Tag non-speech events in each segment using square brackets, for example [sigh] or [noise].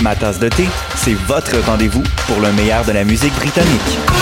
Ma tasse de thé, c'est votre rendez-vous pour le meilleur de la musique britannique.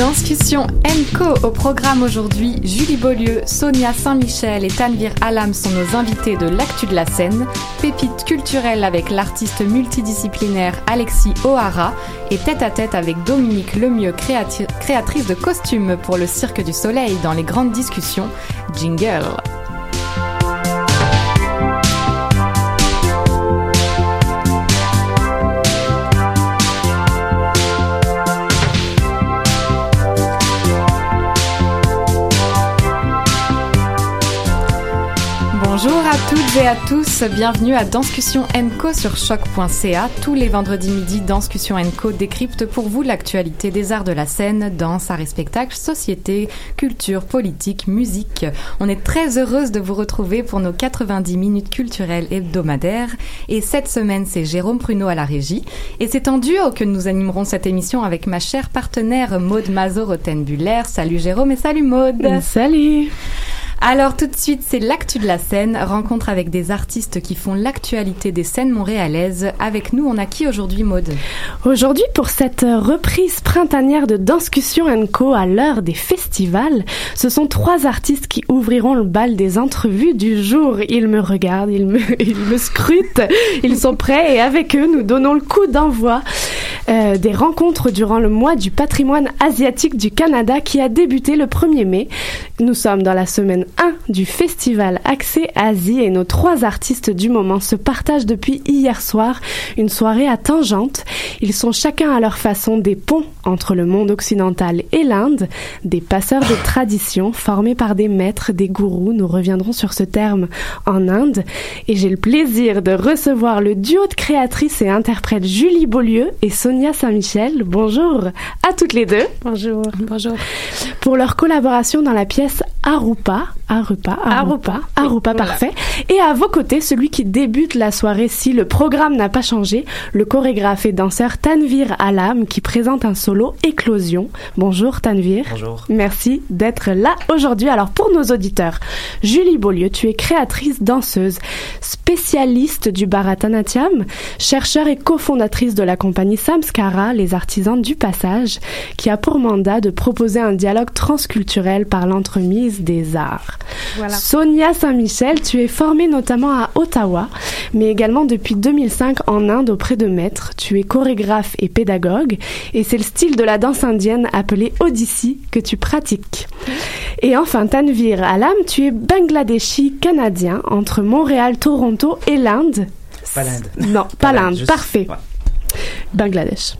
Danscussion Co au programme aujourd'hui. Julie Beaulieu, Sonia Saint-Michel et Tanvir Alam sont nos invités de l'actu de la scène. Pépite culturelle avec l'artiste multidisciplinaire Alexis O'Hara et tête à tête avec Dominique Lemieux, créatrice de costumes pour le Cirque du Soleil dans les grandes discussions. Jingle. Toutes à tous, bienvenue à Danscussion Co sur choc.ca. Tous les vendredis midi, Danscussion Co décrypte pour vous l'actualité des arts de la scène, danse, arts et spectacles, société, culture, politique, musique. On est très heureuse de vous retrouver pour nos 90 minutes culturelles hebdomadaires. Et cette semaine, c'est Jérôme Pruneau à la régie. Et c'est en duo que nous animerons cette émission avec ma chère partenaire Maude Mazo-Rotenbuller. Salut Jérôme et salut Maude. Salut Alors tout de suite, c'est l'actu de la scène, rencontre avec des artistes qui font l'actualité des scènes montréalaises. Avec nous, on a qui aujourd'hui, Maude Aujourd'hui, pour cette reprise printanière de Danscussion Co à l'heure des festivals, ce sont trois artistes qui ouvriront le bal des entrevues du jour. Ils me regardent, [laughs] ils me, scrutent, ils sont prêts et avec eux, nous donnons le coup d'envoi euh, des rencontres durant le mois du patrimoine asiatique du Canada qui a débuté le 1er mai. Nous sommes dans la semaine 1 du festival Accès Asie et nos trois artistes du moment se partagent depuis hier soir une soirée à tangente. Ils sont chacun à leur façon des ponts entre le monde occidental et l'Inde, des passeurs de tradition formés par des maîtres, des gourous. Nous reviendrons sur ce terme en Inde. Et j'ai le plaisir de recevoir le duo de créatrices et interprètes Julie Beaulieu et Sonia Saint-Michel. Bonjour à toutes les deux. Bonjour. Bonjour. pour leur collaboration dans la pièce Arupa. Arupa, Arupa, Arupa, parfait. Et à vos côtés, celui qui débute la soirée si le programme n'a pas changé, le chorégraphe et danseur Tanvir Alam qui présente un solo Éclosion. Bonjour Tanvir. Bonjour. Merci d'être là aujourd'hui. Alors pour nos auditeurs, Julie Beaulieu, tu es créatrice, danseuse, spécialiste du Bharatanatyam, chercheur et cofondatrice de la compagnie Samskara, les artisans du passage, qui a pour mandat de proposer un dialogue transculturel par l'entremise des arts. Voilà. Sonia Saint-Michel, tu es formée notamment à Ottawa, mais également depuis 2005 en Inde auprès de maîtres. Tu es chorégraphe et pédagogue, et c'est le style de la danse indienne appelé Odissi que tu pratiques. Et enfin, Tanvir Alam, tu es bangladeshi canadien entre Montréal, Toronto et l'Inde. Pas l'Inde. Non, pas l'Inde. juste- Parfait. ouais. Bangladesh.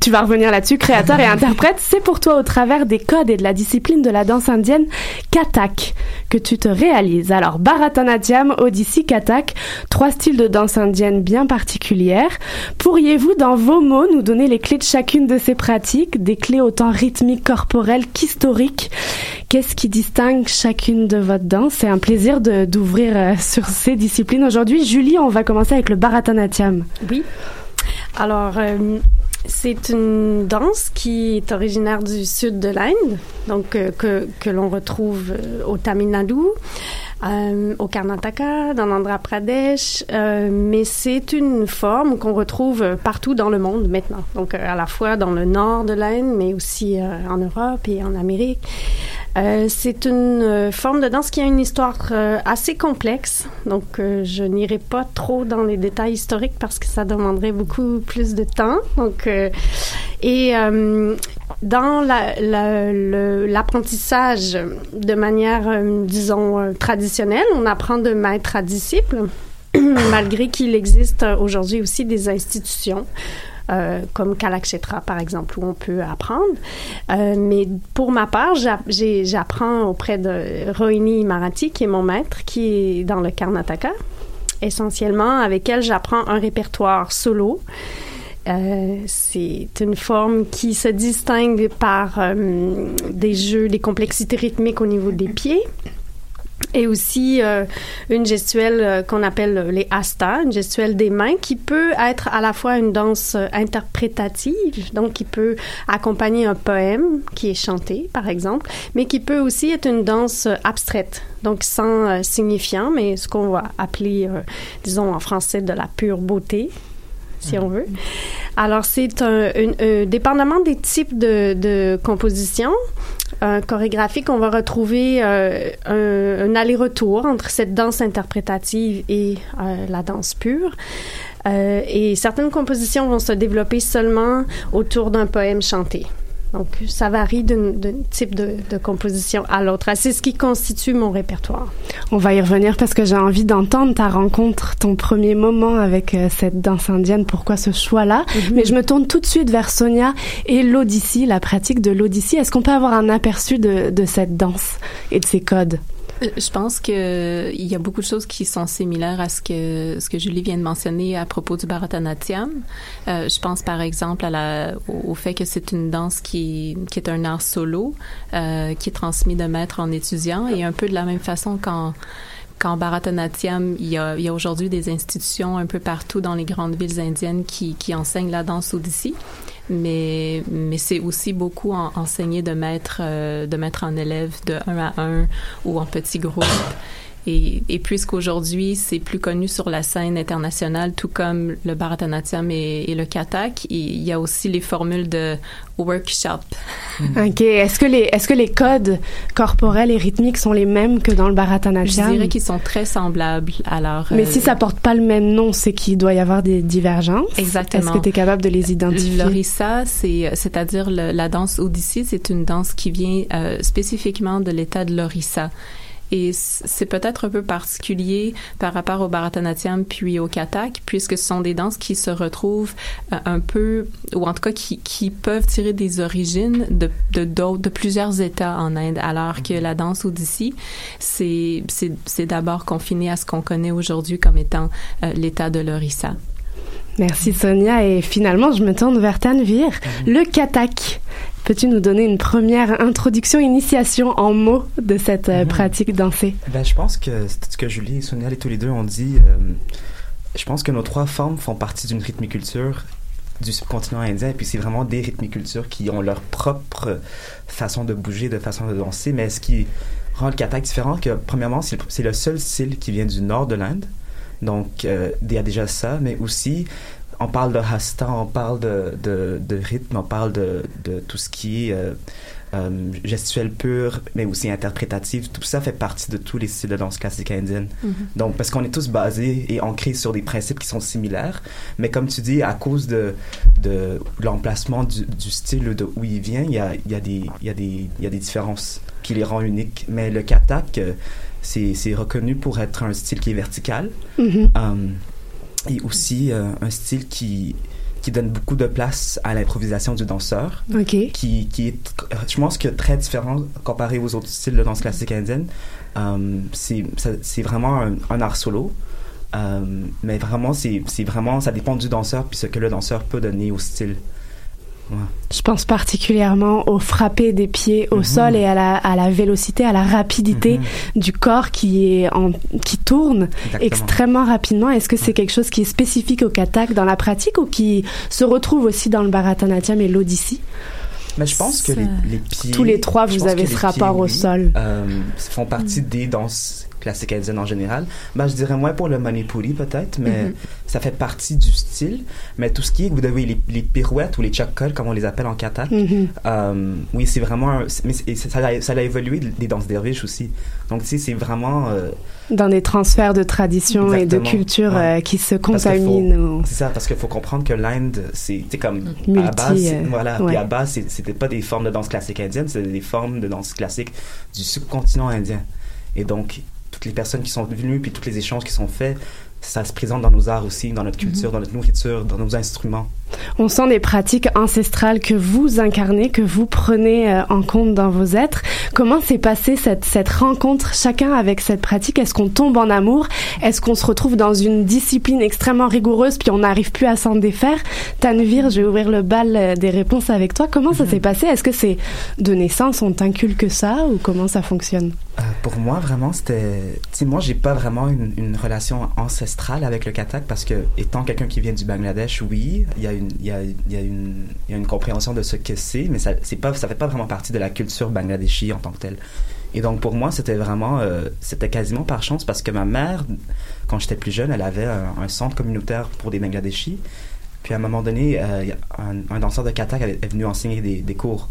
Tu vas revenir là-dessus, créateur et interprète, c'est pour toi au travers des codes et de la discipline de la danse indienne Kathak que tu te réalises. Alors, Bharatanatyam, Odissi, Kathak, trois styles de danse indienne bien particulières. Pourriez-vous, dans vos mots, nous donner les clés de chacune de ces pratiques, des clés autant rythmiques, corporelles qu'historiques Qu'est-ce qui distingue chacune de votre danse? C'est un plaisir d'ouvrir euh, sur ces disciplines aujourd'hui. Julie, on va commencer avec le Bharatanatyam. Oui. Alors, euh, c'est une danse qui est originaire du sud de l'Inde, donc euh, que, que l'on retrouve euh, au Tamil Nadu, euh, au Karnataka, dans l'Andhra Pradesh, euh, mais c'est une forme qu'on retrouve euh, partout dans le monde maintenant. Donc, à la fois dans le nord de l'Inde, mais aussi en Europe et en Amérique. Euh, c'est une euh, forme de danse qui a une histoire euh, assez complexe, donc euh, je n'irai pas trop dans les détails historiques parce que ça demanderait beaucoup plus de temps. Donc, euh, et dans la- la- l'apprentissage de manière, disons, traditionnelle, on apprend de maître à disciple, [clears throat] malgré qu'il existe aujourd'hui aussi des institutions. Euh, comme Kalakshetra, par exemple, où on peut apprendre. Euh, mais pour ma part, j'apprends auprès de Rohini Marathi, qui est mon maître, qui est dans le Karnataka. Essentiellement, avec elle, j'apprends un répertoire solo. Euh, c'est une forme qui se distingue par des jeux, des complexités rythmiques au niveau des pieds et aussi euh, une gestuelle euh, qu'on appelle les asta, une gestuelle des mains qui peut être à la fois une danse euh, interprétative, donc qui peut accompagner un poème qui est chanté par exemple, mais qui peut aussi être une danse euh, abstraite, donc sans signifiant, mais ce qu'on va appeler, disons en français, de la pure beauté si on veut. Alors, c'est un, une- euh, dépendamment des types de, de compositions euh, chorégraphiques, on va retrouver euh, un, un aller-retour entre cette danse interprétative et euh, la danse pure. Euh, et certaines compositions vont se développer seulement autour d'un poème chanté. Donc, ça varie d'un type de, de composition à l'autre. Ah, C'est ce qui constitue mon répertoire. On va y revenir parce que j'ai envie d'entendre ta rencontre, ton premier moment avec euh, cette danse indienne. Pourquoi ce choix-là? Mais je me tourne tout de suite vers Sonia et l'Odyssée, la pratique de l'Odyssée. Est-ce qu'on peut avoir un aperçu de, de cette danse et de ses codes? Je pense que il y a beaucoup de choses qui sont similaires à ce que ce que Julie vient de mentionner à propos du Bharatanatyam. Euh, je pense par exemple à la, au, fait que c'est une danse qui qui est un art solo euh, qui est transmis de maître en étudiant et un peu de la même façon qu'en qu'en Bharatanatyam, il y a, a aujourd'hui des institutions un peu partout dans les grandes villes indiennes qui, qui enseignent la danse Odissi. Mais, mais c'est aussi beaucoup en, enseigné de maître, euh, de maître en élève de un à un ou en petits groupes. Et, et puisqu'aujourd'hui, c'est plus connu sur la scène internationale, tout comme le Bharatanatyam et, et le Kathak, il y a aussi les formules de workshop. Ok. Est-ce que les est-ce que les codes corporels et rythmiques sont les mêmes que dans le Je Bharatanatyam dirais qu'ils sont très semblables. Alors, Mais euh, si ça porte pas le même nom, c'est qu'il doit y avoir des divergences. Exactement. Est-ce que tu es capable de les identifier? L'orissa, c'est, c'est-à-dire le- la danse Odissi, c'est une danse qui vient euh, spécifiquement de l'état de l'orissa. Et c'est peut-être un peu particulier par rapport au Bharatanatyam puis au Kathak, puisque ce sont des danses qui se retrouvent euh, un peu, ou en tout cas qui, qui peuvent tirer des origines de, de, plusieurs États en Inde, alors que la danse Odissi, c'est, c'est, c'est d'abord confiné à ce qu'on connaît aujourd'hui comme étant euh, l'état de l'orissa. Merci Sonia et finalement je me tourne vers Tanvir. Le katak. Peux-tu nous donner une première introduction, initiation en mots de cette euh, pratique dansée? Ben, je pense que c'est ce que Julie et Sonia et tous les deux ont dit. euh, je pense que nos trois formes font partie d'une rythmiculture du subcontinent indien et puis c'est vraiment des rythmicultures qui ont leur propre façon de bouger, de façon de danser, mais ce qui rend le kathak différent, que premièrement, c'est le, c'est le seul style qui vient du nord de l'Inde. Donc, euh, il y a déjà ça, mais aussi, on parle de hasta, on parle de, de, de rythme, on parle de, de tout ce qui est euh, euh, gestuel pur, mais aussi interprétatif. Tout ça fait partie de tous les styles de danse classique indienne. Mhm. Donc, parce qu'on est tous basés et ancrés sur des principes qui sont similaires, mais comme tu dis, à cause de, de l'emplacement du, du style ou de où il vient, il y a, il y, a des, il y, a des, il y a des différences qui les rend uniques. Mais le kathak, euh, c'est reconnu pour être un style qui est vertical. Mhm. Euh, et aussi euh, un style qui, qui donne beaucoup de place à l'improvisation du danseur. Ok. Qui, qui est, je pense que très différent comparé aux autres styles de danse classique indienne. Euh, c'est vraiment un, un art solo. Euh, mais vraiment, c'est c'est vraiment, ça dépend du danseur puis ce que le danseur peut donner au style. Ouais. Je pense particulièrement au frapper des pieds au Mhm. sol et à la, à la vélocité, à la rapidité du corps qui est en, qui tourne Exactement. extrêmement rapidement. Est-ce que c'est quelque chose qui est spécifique au kathak dans la pratique ou qui se retrouve aussi dans le Bharatanatyam et l'Odissi? Mais je pense que les, les pieds. Tous les trois, vous avez ce les rapport pieds, au oui, sol. euh, font partie des danses classiques indiennes en général. Ben, je dirais moins pour le manipuri peut-être, mais Mhm. ça fait partie du style. Mais tout ce qui est, vous devez les, les pirouettes ou les chakkals, comme on les appelle en kathak, Mhm. euh, oui, c'est vraiment. un- mais ça, a, ça a évolué des danses derviches aussi. Donc, tu sais, c'est vraiment. euh, Dans des transferts de tradition et de culture Ouais. euh, qui se contaminent. C'est ça, parce qu'il faut comprendre que l'Inde, c'est comme à Multi, base, c'est- euh, voilà, ouais. puis à base, c'était pas des formes de danse classique indienne, c'était des formes de danse classique du subcontinent indien. Et donc, toutes les personnes qui sont venues, puis tous les échanges qui sont faits, ça se présente dans nos arts aussi, dans notre culture, dans notre nourriture, dans nos instruments. On sent des pratiques ancestrales que vous incarnez, que vous prenez euh, en compte dans vos êtres. Comment s'est passée cette, cette rencontre chacun avec cette pratique? Est-ce qu'on tombe en amour? Est-ce qu'on se retrouve dans une discipline extrêmement rigoureuse puis on n'arrive plus à s'en défaire? Tanvir, je vais ouvrir le bal euh, des réponses avec toi. Comment ça s'est passé? Est-ce que c'est de naissance, on t'inculque ça ou comment ça fonctionne? Euh, pour moi, vraiment, c'était. Moi, j'ai pas vraiment une, une relation ancestrale avec le kathak parce que, étant quelqu'un qui vient du Bangladesh, oui, il y a une, il y a, il y a une, il y a une compréhension de ce que c'est, mais ça, pas, ça fait pas vraiment partie de la culture bangladeshi en tant que telle. Et donc, pour moi, c'était vraiment, euh, c'était quasiment par chance parce que ma mère, quand j'étais plus jeune, elle avait un, un centre communautaire pour des Bangladeshis. Puis à un moment donné, euh, un, un danseur de avait- est venu enseigner des, des cours.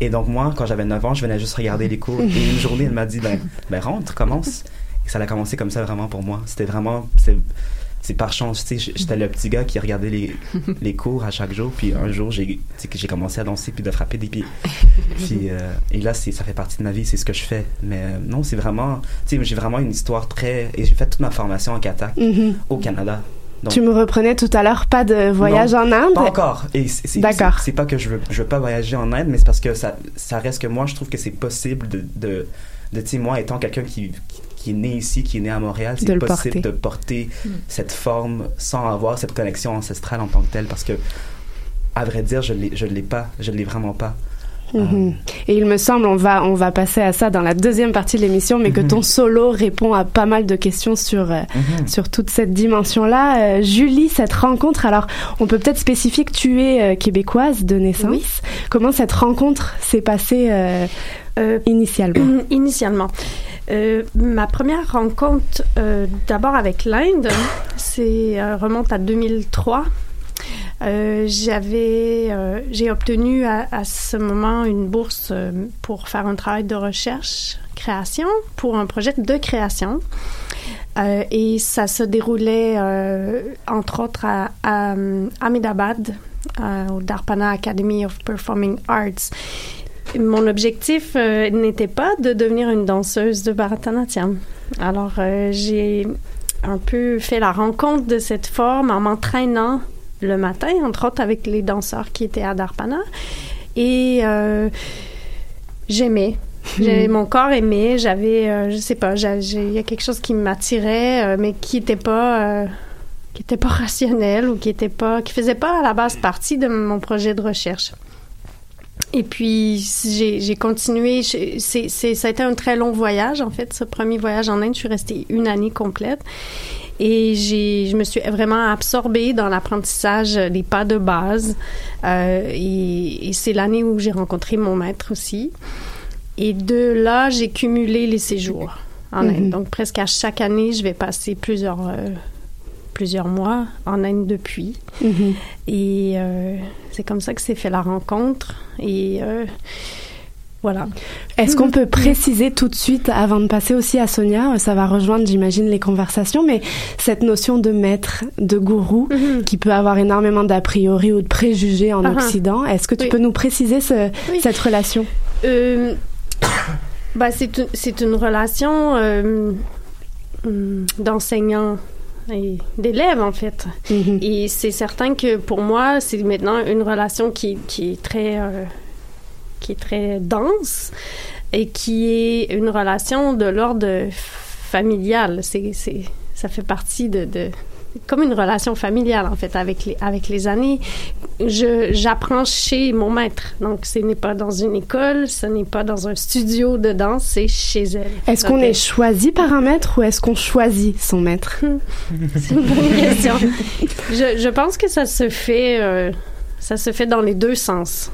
Et donc moi, quand j'avais 9 ans, je venais juste regarder les cours. [laughs] Et une journée, elle m'a dit, ben, ben rentre, commence. Et ça a commencé comme ça vraiment pour moi. C'était vraiment, c'est, par chance. Tu sais, j'étais le petit gars qui regardait les, [laughs] les cours à chaque jour. Puis un jour, j'ai, commencé à danser puis de frapper des pieds. [laughs] Puis, euh, et là, ça fait partie de ma vie, c'est ce que je fais. Mais euh, non, c'est vraiment, tu sais, j'ai vraiment une histoire très, et j'ai fait toute ma formation en kathak Mhm. au Canada. Donc- Tu me reprenais tout à l'heure, pas de voyage non, en Inde? Pas encore. D'accord. C'est c'est pas que je veux, je veux pas voyager en Inde, mais c'est parce que ça, ça reste que moi, je trouve que c'est possible de, de, de tu sais, moi, étant quelqu'un qui, qui, qui est né ici, qui est né à Montréal, c'est le possible porter. de porter Mm. cette forme sans avoir cette connexion ancestrale en tant que telle, parce que, à vrai dire, je je l'ai pas. Je l'ai vraiment pas. Mhm. Et il me semble, on va, on va passer à ça dans la deuxième partie de l'émission, mais que ton solo répond à pas mal de questions sur, euh, Mhm. sur toute cette dimension-là. Euh, Julie, cette rencontre, alors on peut peut-être spécifier que tu es euh, québécoise de naissance. Comment cette rencontre s'est passée euh, initialement? [clears throat] Initialement. Euh, ma première rencontre, euh, d'abord avec l'Inde, c'est euh, remonte à 2003. Euh, j'avais, j'ai obtenu à, ce moment une bourse pour faire un travail de recherche, création, pour un projet de création. Et ça se déroulait, entre autres, à, à, Ahmedabad, au Darpana Academy of Performing Arts. Mon objectif euh, n'était pas de devenir une danseuse de Bharatanatyam. Alors, euh, j'ai un peu fait la rencontre de cette forme en m'entraînant le matin, entre autres avec les danseurs qui étaient à Darpana. Et euh, j'aimais. [laughs] J'ai-. Mon corps aimait. J'avais, je sais pas, il y a quelque chose qui m'attirait, mais qui était pas, qui pas rationnel ou qui était pas, qui faisait pas à la base partie de mon projet de recherche. Et puis, j'ai continué. c'est, ça a été un très long voyage, en fait, ce premier voyage en Inde. Je suis restée une année complète. Et j'ai, je me suis vraiment absorbée dans l'apprentissage des pas de base. Euh, et, et c'est l'année où j'ai rencontré mon maître aussi. Et de là, j'ai cumulé les séjours en Mhm. Inde. Donc, presque à chaque année, je vais passer plusieurs, euh, plusieurs mois en Inde depuis. Mhm. Et euh, c'est comme ça que s'est fait la rencontre. Et euh, voilà. Est-ce qu'on peut préciser tout de suite, avant de passer aussi à Sonia, ça va rejoindre, j'imagine, les conversations, mais cette notion de maître, de gourou, qui peut avoir énormément d'a priori ou de préjugés en Ah ah. Occident, est-ce que tu Oui. peux nous préciser ce- Oui. cette relation? Euh, [coughs] bah, c'est une, relation euh, hum, d'enseignant et d'élève, en fait. Mhm. Et c'est certain que pour moi, c'est maintenant une relation qui, qui est très... euh, qui est très dense et qui est une relation de l'ordre familial. C'est, c'est, ça fait partie de, de comme une relation familiale en fait avec les avec les années. Je j'apprends chez mon maître. Donc ce n'est pas dans une école, ce n'est pas dans un studio de danse, c'est chez elle. Est-ce qu'on est choisi par un maître ou est-ce qu'on choisit son maître? [laughs] C'est une bonne question. je, je pense que ça se fait euh, ça se fait dans les deux sens.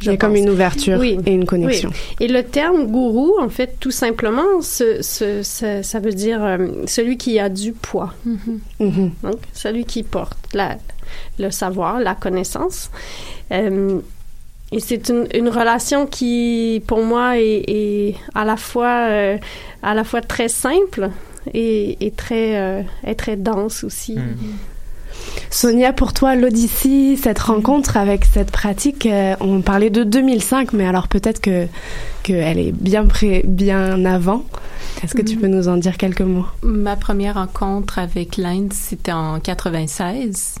Il y a comme une ouverture Oui. et une connexion. Oui. Et le terme gourou, en fait, tout simplement, ce, ce- ce- ça veut dire euh, celui qui a du poids. Mhm. Donc, celui qui porte la, le savoir, la connaissance. Euh, et c'est une, une relation qui, pour moi, est, est à la fois euh, à la fois très simple et, et très euh, dense aussi. Sonia, pour toi, l'Odyssée, cette rencontre avec cette pratique, euh, on parlait de 2005, mais alors peut-être que qu'elle est bien près, bien avant. Est-ce que tu Mhm. peux nous en dire quelques mots? Ma première rencontre avec l'Inde, c'était en 96.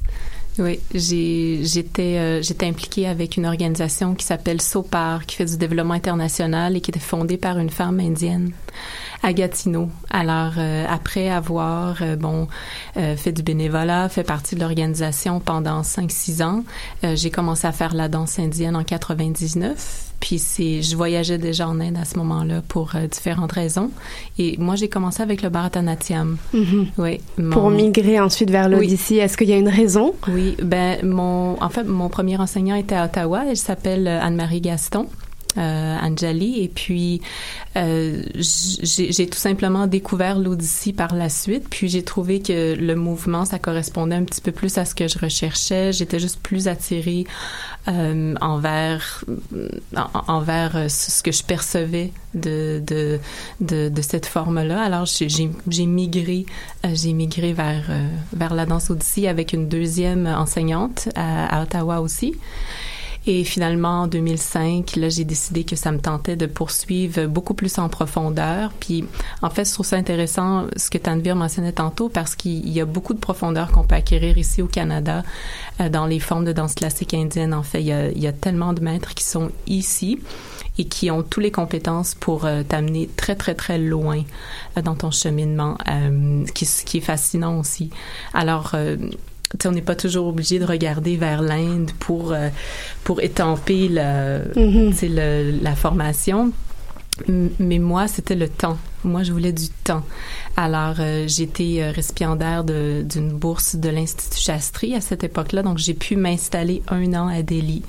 Oui, j'étais euh, j'étais impliquée avec une organisation qui s'appelle SOPAR, qui fait du développement international et qui était fondée par une femme indienne à Gatineau. Alors, euh, après avoir euh, bon euh, fait du bénévolat, fait partie de l'organisation pendant 5-6 ans, euh, j'ai commencé à faire la danse indienne en 99. Puis c'est, je voyageais déjà en Inde à ce moment-là pour euh, différentes raisons. Et moi, j'ai commencé avec le Bharatanatyam. Mhm. Oui. Pour migrer ensuite vers Oui. l'Odyssée, est-ce qu'il y a une raison? Oui, ben mon, en fait, mon premier enseignant était à Ottawa. Elle s'appelle Anne-Marie Gaston. Euh, Anjali. Et puis euh, j'ai tout simplement découvert l'Odyssée par la suite. Puis j'ai trouvé que le mouvement ça correspondait un petit peu plus à ce que je recherchais. J'étais juste plus attirée euh, envers en- envers ce que je percevais de de de, cette forme là alors j'ai migré migré vers vers la danse Odyssée avec une deuxième enseignante à Ottawa aussi et finalement, en 2005, là, j'ai décidé que ça me tentait de poursuivre beaucoup plus en profondeur. Puis, en fait, je trouve ça intéressant ce que Tanvir mentionnait tantôt parce qu'il y a beaucoup de profondeur qu'on peut acquérir ici au Canada euh, dans les formes de danse classique indienne. En fait, il y a, tellement de maîtres qui sont ici et qui ont toutes les compétences pour euh, t'amener très, très, très loin euh, dans ton cheminement, euh, qui, qui est fascinant aussi. Alors, tu sais, on n'est pas toujours obligé de regarder vers l'Inde pour euh, pour étamper le, Mhm. le- la formation. M- Mais moi, c'était le temps. Moi, je voulais du temps. Alors, euh, j'étais euh, récipiendaire d'une bourse de l'Institut Shastri à cette époque-là. Donc, j'ai pu m'installer un an à Delhi,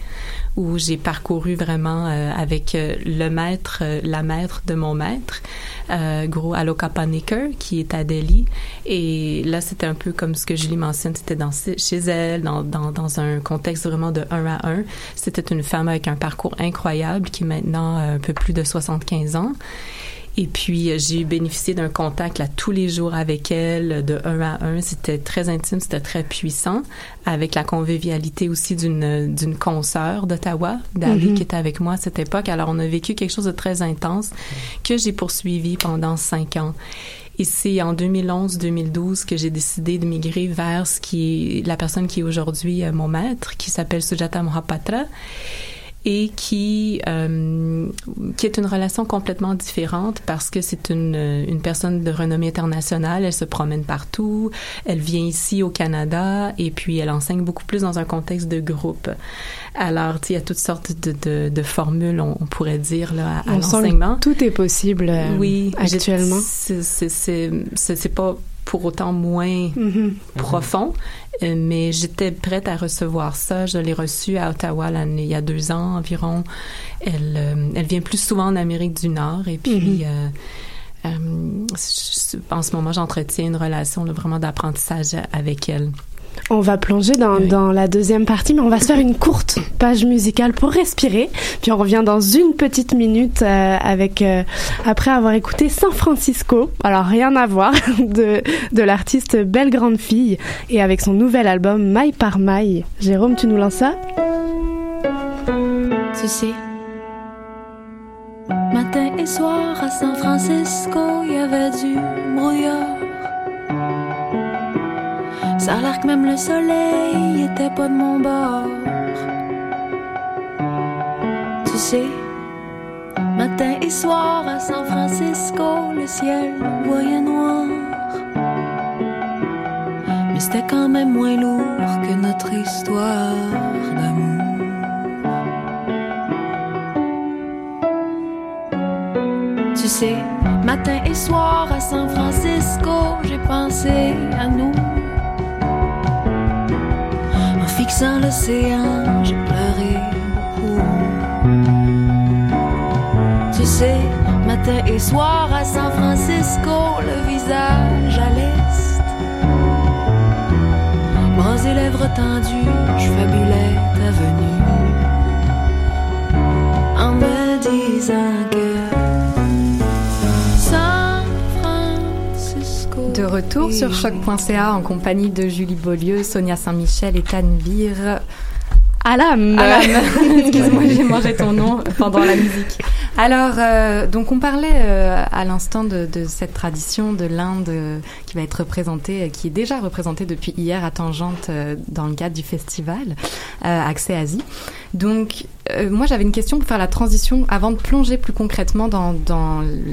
où j'ai parcouru vraiment euh, avec euh, le maître, euh, la maître de mon maître, euh, Guru Aloka Panicker, qui est à Delhi. Et là, c'était un peu comme ce que Julie mentionne, c'était dans, chez elle, dans, dans, dans un contexte vraiment de un à un. C'était une femme avec un parcours incroyable qui est maintenant un peu plus de 75 ans. Et puis, euh, j'ai bénéficié d'un contact là tous les jours avec elle, de un à un. C'était très intime, c'était très puissant, avec la convivialité aussi d'une d'une consoeur d'Ottawa, Dali, Mhm. qui était avec moi à cette époque. Alors, on a vécu quelque chose de très intense que j'ai poursuivi pendant cinq ans. Et c'est en 2011-2012 que j'ai décidé de migrer vers ce qui est la personne qui est aujourd'hui euh, mon maître, qui s'appelle Sujata Mohapatra. Et qui euh, qui est une relation complètement différente parce que c'est une une personne de renommée internationale. Elle se promène partout. Elle vient ici au Canada et puis elle enseigne beaucoup plus dans un contexte de groupe. Alors, il y a toutes sortes de, de, de formules, on, on, pourrait dire, là, à, à l'enseignement. Tout est possible euh, oui, actuellement. C'est pas pour autant moins mm -hmm. profond, euh, mais j'étais prête à recevoir ça. Je l'ai reçu à Ottawa il y a deux ans environ. Elle, euh, elle vient plus souvent en Amérique du Nord et puis. Mm -hmm. euh, en ce moment, j'entretiens une relation là, vraiment d'apprentissage avec elle. On va plonger dans, oui. dans, la deuxième partie, mais on va se faire une courte page musicale pour respirer. Puis on revient dans une petite minute euh, avec euh, après avoir écouté San Francisco. Alors rien à voir [laughs] de, de l'artiste Belle Grande Fille et avec son nouvel album Maille par Maille. Jérôme, tu nous lances ça? Tu sais, matin et soir à San Francisco, il y avait du brouillard. Ça l'air que même le soleil était pas de mon bord. Tu sais, matin et soir à San Francisco, le ciel voyait noir. Mais c'était quand même moins lourd que notre histoire d'amour. Tu sais, matin et soir à San Francisco, j'ai pensé à nous fixant l'océan, j'ai pleuré beaucoup. Tu sais, matin et soir à San Francisco, le visage à l'est. Bras et lèvres tendues, je fabulais ta venue. En me disant que De retour sur choc.ca en compagnie de Julie Beaulieu, Sonia Saint-Michel et Tanvir. Alam. Alam. [laughs] Excuse-moi, j'ai [laughs] mangé ton nom pendant la musique. Alors, euh, donc on parlait euh, à l'instant de, de, cette tradition de l'Inde euh, qui va être représentée, qui est déjà représentée depuis hier à Tangente dans le cadre du festival Accès Asie. Donc, moi j'avais une question pour faire la transition avant de plonger plus concrètement dans,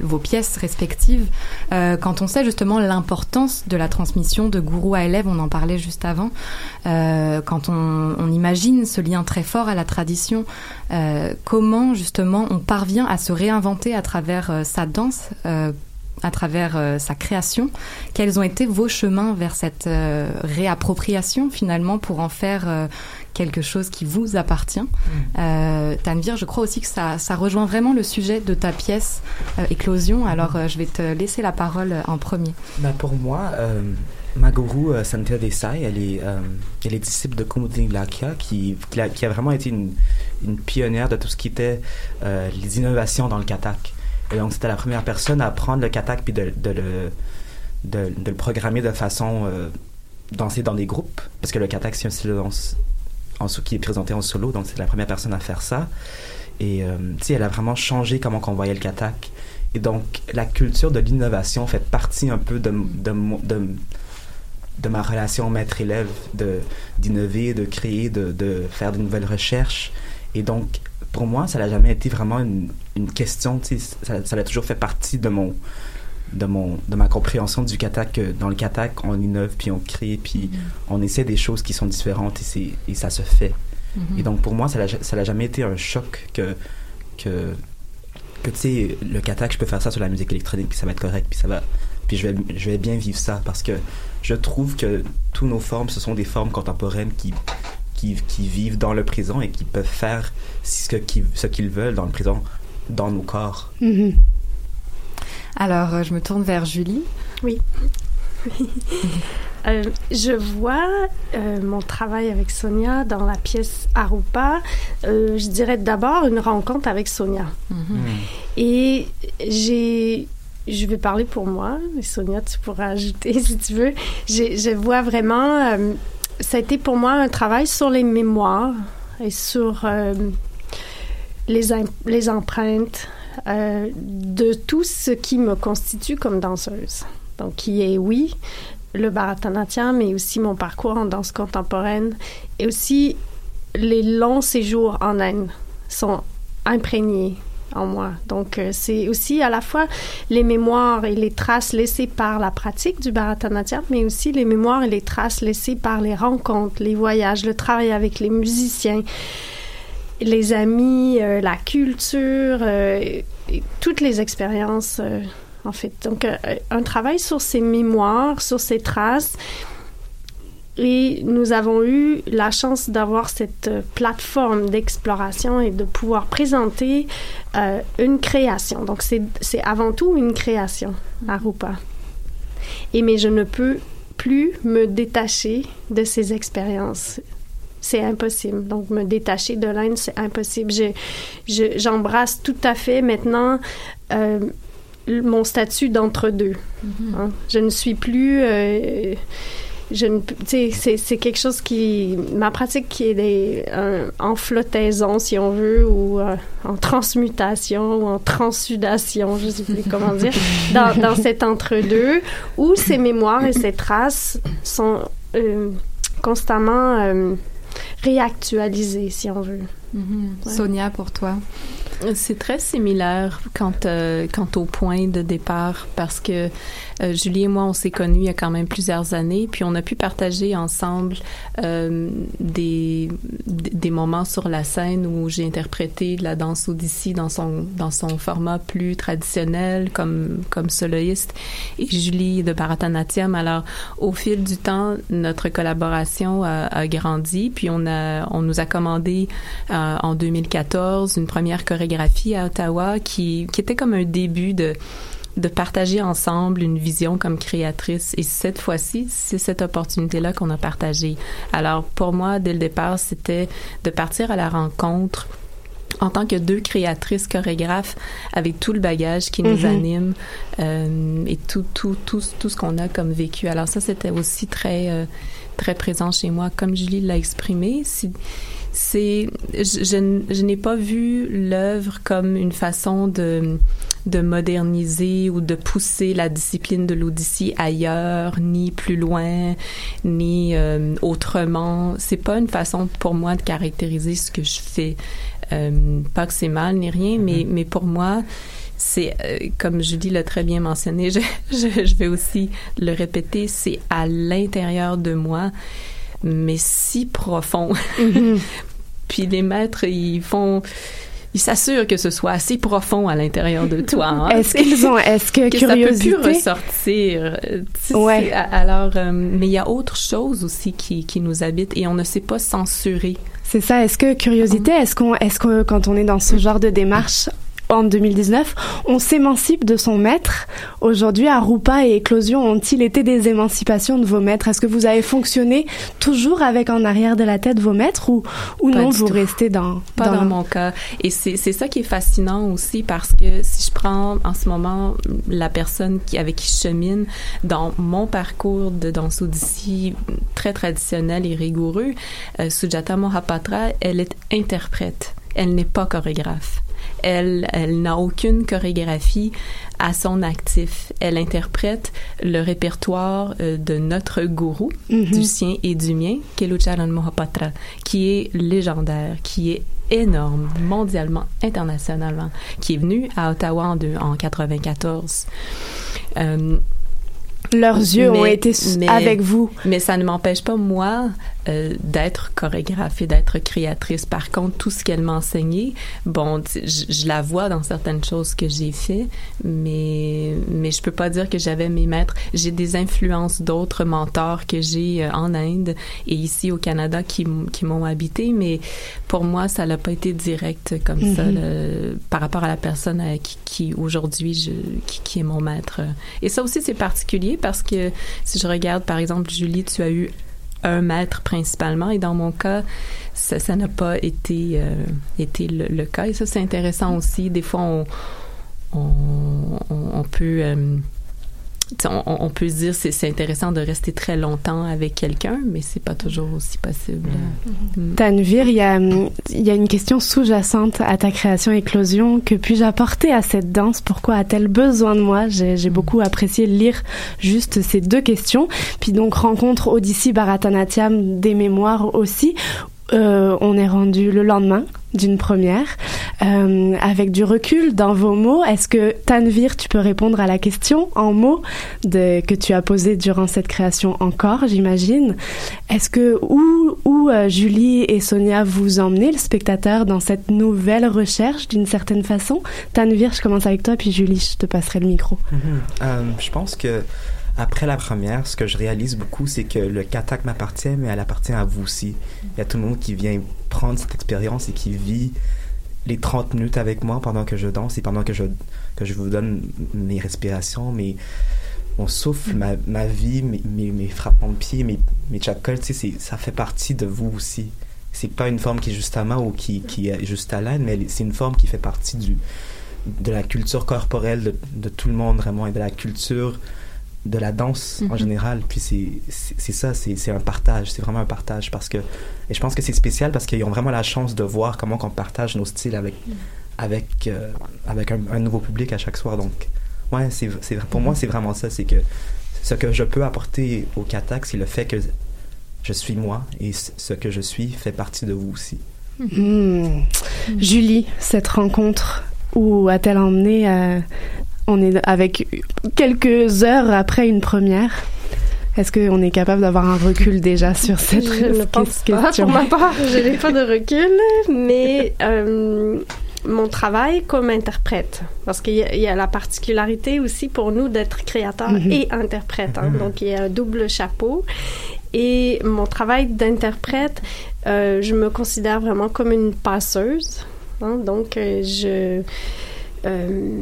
vos pièces respectives. quand on sait justement l'importance de la transmission de gourou à élève, on en parlait juste avant, quand on, imagine ce lien très fort à la tradition, comment justement on parvient à se réinventer à travers euh, sa danse, euh, à travers euh, sa création? Quels ont été vos chemins vers cette réappropriation finalement pour en faire quelque chose qui vous appartient. Mm. Tanvir, je crois aussi que ça, ça, rejoint vraiment le sujet de ta pièce Éclosion. Alors, je vais te laisser la parole en premier. Ben pour moi, ma gourou euh, Santhia Desai, elle est, euh, elle est disciple de Kumudin Lakya, qui, qui a, qui, a, vraiment été une, une, pionnière de tout ce qui était euh, les innovations dans le katak. Et donc, c'était la première personne à prendre le katak puis de, de, le, de, de, le programmer de façon euh, danser dans des groupes, parce que le katak, c'est un style de danse en, qui est présenté en solo, donc c'est la première personne à faire ça. Et, euh, elle a vraiment changé comment on voyait le katak. Et donc, la culture de l'innovation fait partie un peu de, de, de de ma relation maître-élève, d'innover, de créer, de, de faire de nouvelles recherches. Et donc, pour moi, ça n'a jamais été vraiment une, une question, ça, ça a toujours fait partie de mon, de mon de ma compréhension du katak dans le katak on innove puis on crée puis mm -hmm. on essaie des choses qui sont différentes et c'est et ça se fait mm -hmm. et donc pour moi ça n'a jamais été un choc que que que tu sais le katak je peux faire ça sur la musique électronique puis ça va être correct puis ça va puis je vais je vais bien vivre ça parce que je trouve que tous nos formes ce sont des formes contemporaines qui qui, qui vivent dans le présent et qui peuvent faire ce qu'ils ce qu'ils veulent dans le présent dans nos corps mm -hmm. Alors, euh, je me tourne vers Julie. Oui. [laughs] euh, je vois euh, mon travail avec Sonia dans la pièce Arupa. Euh, je dirais d'abord une rencontre avec Sonia. Mm -hmm. Et j'ai je vais parler pour moi, mais Sonia, tu pourras ajouter [laughs] si tu veux. Je vois vraiment, euh, ça a été pour moi un travail sur les mémoires et sur euh, les, les empreintes euh, de tout ce qui me constitue comme danseuse. Donc, qui est, oui, le Bharatanatyam, mais aussi mon parcours en danse contemporaine et aussi les longs séjours en Inde. sont imprégnés en moi. Donc, euh, c'est aussi à la fois les mémoires et les traces laissées par la pratique du Bharatanatyam, mais aussi les mémoires et les traces laissées par les rencontres, les voyages, le travail avec les musiciens, les amis, euh, la culture, euh, toutes les expériences, euh, en fait. Donc, un travail sur ces mémoires, sur ces traces. Et nous avons eu la chance d'avoir cette plateforme d'exploration et de pouvoir présenter une création. Donc, c'est avant tout une création, Arupa. Et mais je ne peux plus me détacher de ces expériences. C'est impossible. Donc, me détacher de l'Inde, c'est impossible. Je- je- J'embrasse tout à fait maintenant euh, mon statut d'entre-deux. Hein? Je ne suis plus... euh, je ne, c'est, quelque chose qui, ma pratique qui est des, un- en flottaison, si on veut, ou euh, en transmutation, ou en transsudation, je sais plus comment dire, [laughs] dans, dans cet entre-deux, où ces mémoires et ces traces sont euh, constamment euh, réactualisées, si on veut. Ouais. Sonia, pour toi? C'est très similaire quant, euh, quant au point de départ parce que euh, Julie et moi, on s'est connus il y a quand même plusieurs années, puis on a pu partager ensemble euh, des, des moments sur la scène où j'ai interprété la danse Odyssey dans son, dans son format plus traditionnel comme, comme soloiste et Julie de Bharatanatyam. Alors, au fil du temps, notre collaboration a, a grandi, puis on, a, on nous a commandé euh, en 2014 une première chorégraphie à Ottawa qui, qui était comme un début de de partager ensemble une vision comme créatrice. Et cette fois-ci, c'est cette opportunité-là qu'on a partagée. Alors, pour moi, dès le départ, c'était de partir à la rencontre en tant que deux créatrices chorégraphes avec tout le bagage qui nous Mhm. anime euh, et tout tout tout tout ce qu'on a comme vécu. Alors ça c'était aussi très euh, très présent chez moi comme Julie l'a exprimé. C'est c'est je, je n'ai pas vu l'œuvre comme une façon de de moderniser ou de pousser la discipline de l'Odyssée ailleurs, ni plus loin, ni euh, autrement. C'est pas une façon pour moi de caractériser ce que je fais. Euh, pas que c'est mal ni rien, mais mais pour moi c'est euh, comme Julie l'a très bien mentionné, [laughs] je, je, je vais aussi le répéter, c'est à l'intérieur de moi, mais si profond. [laughs] Puis les maîtres, ils font, ils s'assurent que ce soit assez profond à l'intérieur de toi. hein. Est-ce qu'ils ont- est-ce [laughs] que ça peut plus curiosité- ressortir. euh, Ouais. Alors, euh, mais il y a autre chose aussi qui, qui nous habite et on ne sait pas censurer. C'est ça. Est-ce que curiosité, est-ce qu'on, est-ce que quand on est dans ce genre de démarche en 2019, on s'émancipe de son maître Aujourd'hui, Arupa et Éclosion ont-ils été des émancipations de vos maîtres? Est-ce que vous avez fonctionné toujours avec en arrière de la tête vos maîtres ou, ou Pas non, vous tout. restez dans... Pas dans, mon cas. Et c'est c'est ça qui est fascinant aussi parce que si je prends en ce moment la personne qui, avec qui je chemine dans mon parcours de danse Odyssey très traditionnel et rigoureux, euh, Sujata Mohapatra, elle est interprète. Elle n'est pas chorégraphe. Elle, elle n'a aucune chorégraphie à son actif. Elle interprète le répertoire euh, de notre gourou, Mhm. du sien et du mien, Kelucharan Mohapatra, qui est légendaire, qui est énorme, mondialement, internationalement, qui est venu à Ottawa en, deux- en 94. Euh, Leurs yeux ont été mais- avec vous. Mais ça ne m'empêche pas, moi, euh, d'être chorégraphe et d'être créatrice. Par contre, tout ce qu'elle m'a enseigné, bon, je, la vois dans certaines choses que j'ai fait, mais, mais je peux pas dire que j'avais mes maîtres. J'ai des influences d'autres mentors que j'ai euh, en Inde et ici au Canada qui, qui m'ont habité, mais pour moi, ça n'a pas été direct comme ça, Mhm. le- par rapport à la personne euh, qui, qui aujourd'hui, qui, qui est mon maître. Et ça aussi, c'est particulier parce que si je regarde, par exemple, Julie, tu as eu un maître principalement et dans mon cas ça n'a pas été euh, été le, le cas et ça c'est intéressant aussi des fois on on, on, peut euh, on, on peut se dire c'est c'est intéressant de rester très longtemps avec quelqu'un mais c'est pas toujours aussi possible Mm. Tanvir, il y a, il y a une question sous-jacente à ta création éclosion. Que puis-je apporter à cette danse? Pourquoi a-t-elle besoin de moi? J'ai j'ai beaucoup apprécié lire juste ces deux questions. Puis donc rencontre Odyssey Bharatanatyam des mémoires aussi. Euh, on est rendu le lendemain d'une première. Euh, avec du recul dans vos mots, est-ce que Tanvir, tu peux répondre à la question en mots que tu as posée durant cette création encore, j'imagine? Est-ce que où, où euh, Julie et Sonia vous emmenez le spectateur dans cette nouvelle recherche d'une certaine façon? Tanvir, je commence avec toi, puis Julie, je te passerai le micro. Mhm. Euh, je pense que après la première, ce que je réalise beaucoup, c'est que le katak m'appartient, mais elle appartient à vous aussi. Il y a tout le monde qui vient prendre cette expérience et qui vit les 30 minutes avec moi pendant que je danse et pendant que je, que je vous donne mes respirations, mes, mon souffle, ma, ma vie, mes, mes, mes frappements de pied, mes, mes c'est- ça fait partie de vous aussi. C'est pas une forme qui est juste à moi ou qui, qui est juste à l'âne, mais c'est une forme qui fait partie du, de la culture corporelle de, de tout le monde vraiment et de la culture de la danse en Mhm. général. Puis c'est ça, c'est c'est un partage, c'est vraiment un partage parce que et je pense que c'est spécial parce qu'ils ont vraiment la chance de voir comment qu'on partage nos styles avec avec euh, avec un, un nouveau public à chaque soir. Donc ouais, c'est c'est pour moi c'est vraiment ça, c'est que ce que je peux apporter au Katak, c'est le fait que je suis moi et ce que je suis fait partie de vous aussi. Hmm. Julie, cette rencontre, où a-t-elle emmené euh, On est avec quelques heures après une première. Est-ce qu'on est capable d'avoir un recul déjà sur cette Je ne pense pas, question? pour ma part. [laughs] Je n'ai pas de recul, mais euh, mon travail comme interprète, parce qu'il y, a- il y a la particularité aussi pour nous d'être créateur Mhm. et interprète. hein. Mhm. Donc, il y a un double chapeau. Et mon travail d'interprète, euh, je me considère vraiment comme une passeuse. hein. Donc, euh, je... euh,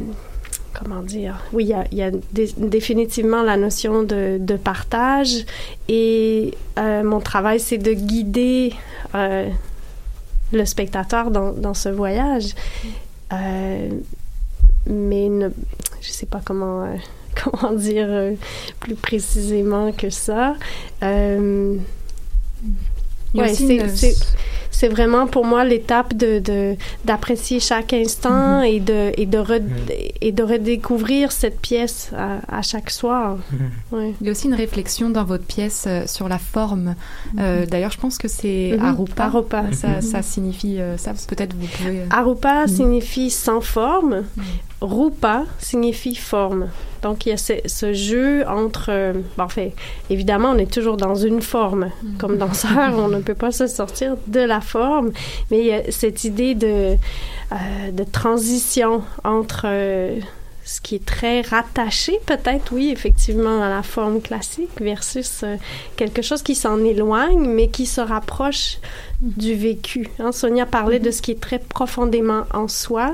comment dire Oui, il y a, il y a dé- définitivement la notion de, de partage et euh, mon travail, c'est de guider euh, le spectateur dans, dans ce voyage. Euh, mais ne, je sais pas comment, [laughs] comment dire plus précisément que ça. Aussi c'est- c'est- vraiment pour moi l'étape de de- d'apprécier chaque instant et de et de re- et de redécouvrir cette pièce à, à chaque soir. Ouais. Il y a aussi une réflexion dans votre pièce euh, sur la forme. Euh, D'ailleurs, je pense que c'est arupa. Arupa. Ça, ça signifie euh, ça. Peut-être vous pouvez. euh, Arupa signifie sans forme. Rupa signifie forme. Donc, il y a ce, ce jeu entre... euh, bon, en fait, évidemment, on est toujours dans une forme. Comme danseur, [laughs] on ne peut pas se sortir de la forme. Mais il y a cette idée de, euh, de transition entre... euh, ce qui est très rattaché, peut-être, oui, effectivement, à la forme classique, versus euh, quelque chose qui s'en éloigne, mais qui se rapproche du vécu. Hein, Sonia parlait de ce qui est très profondément en soi.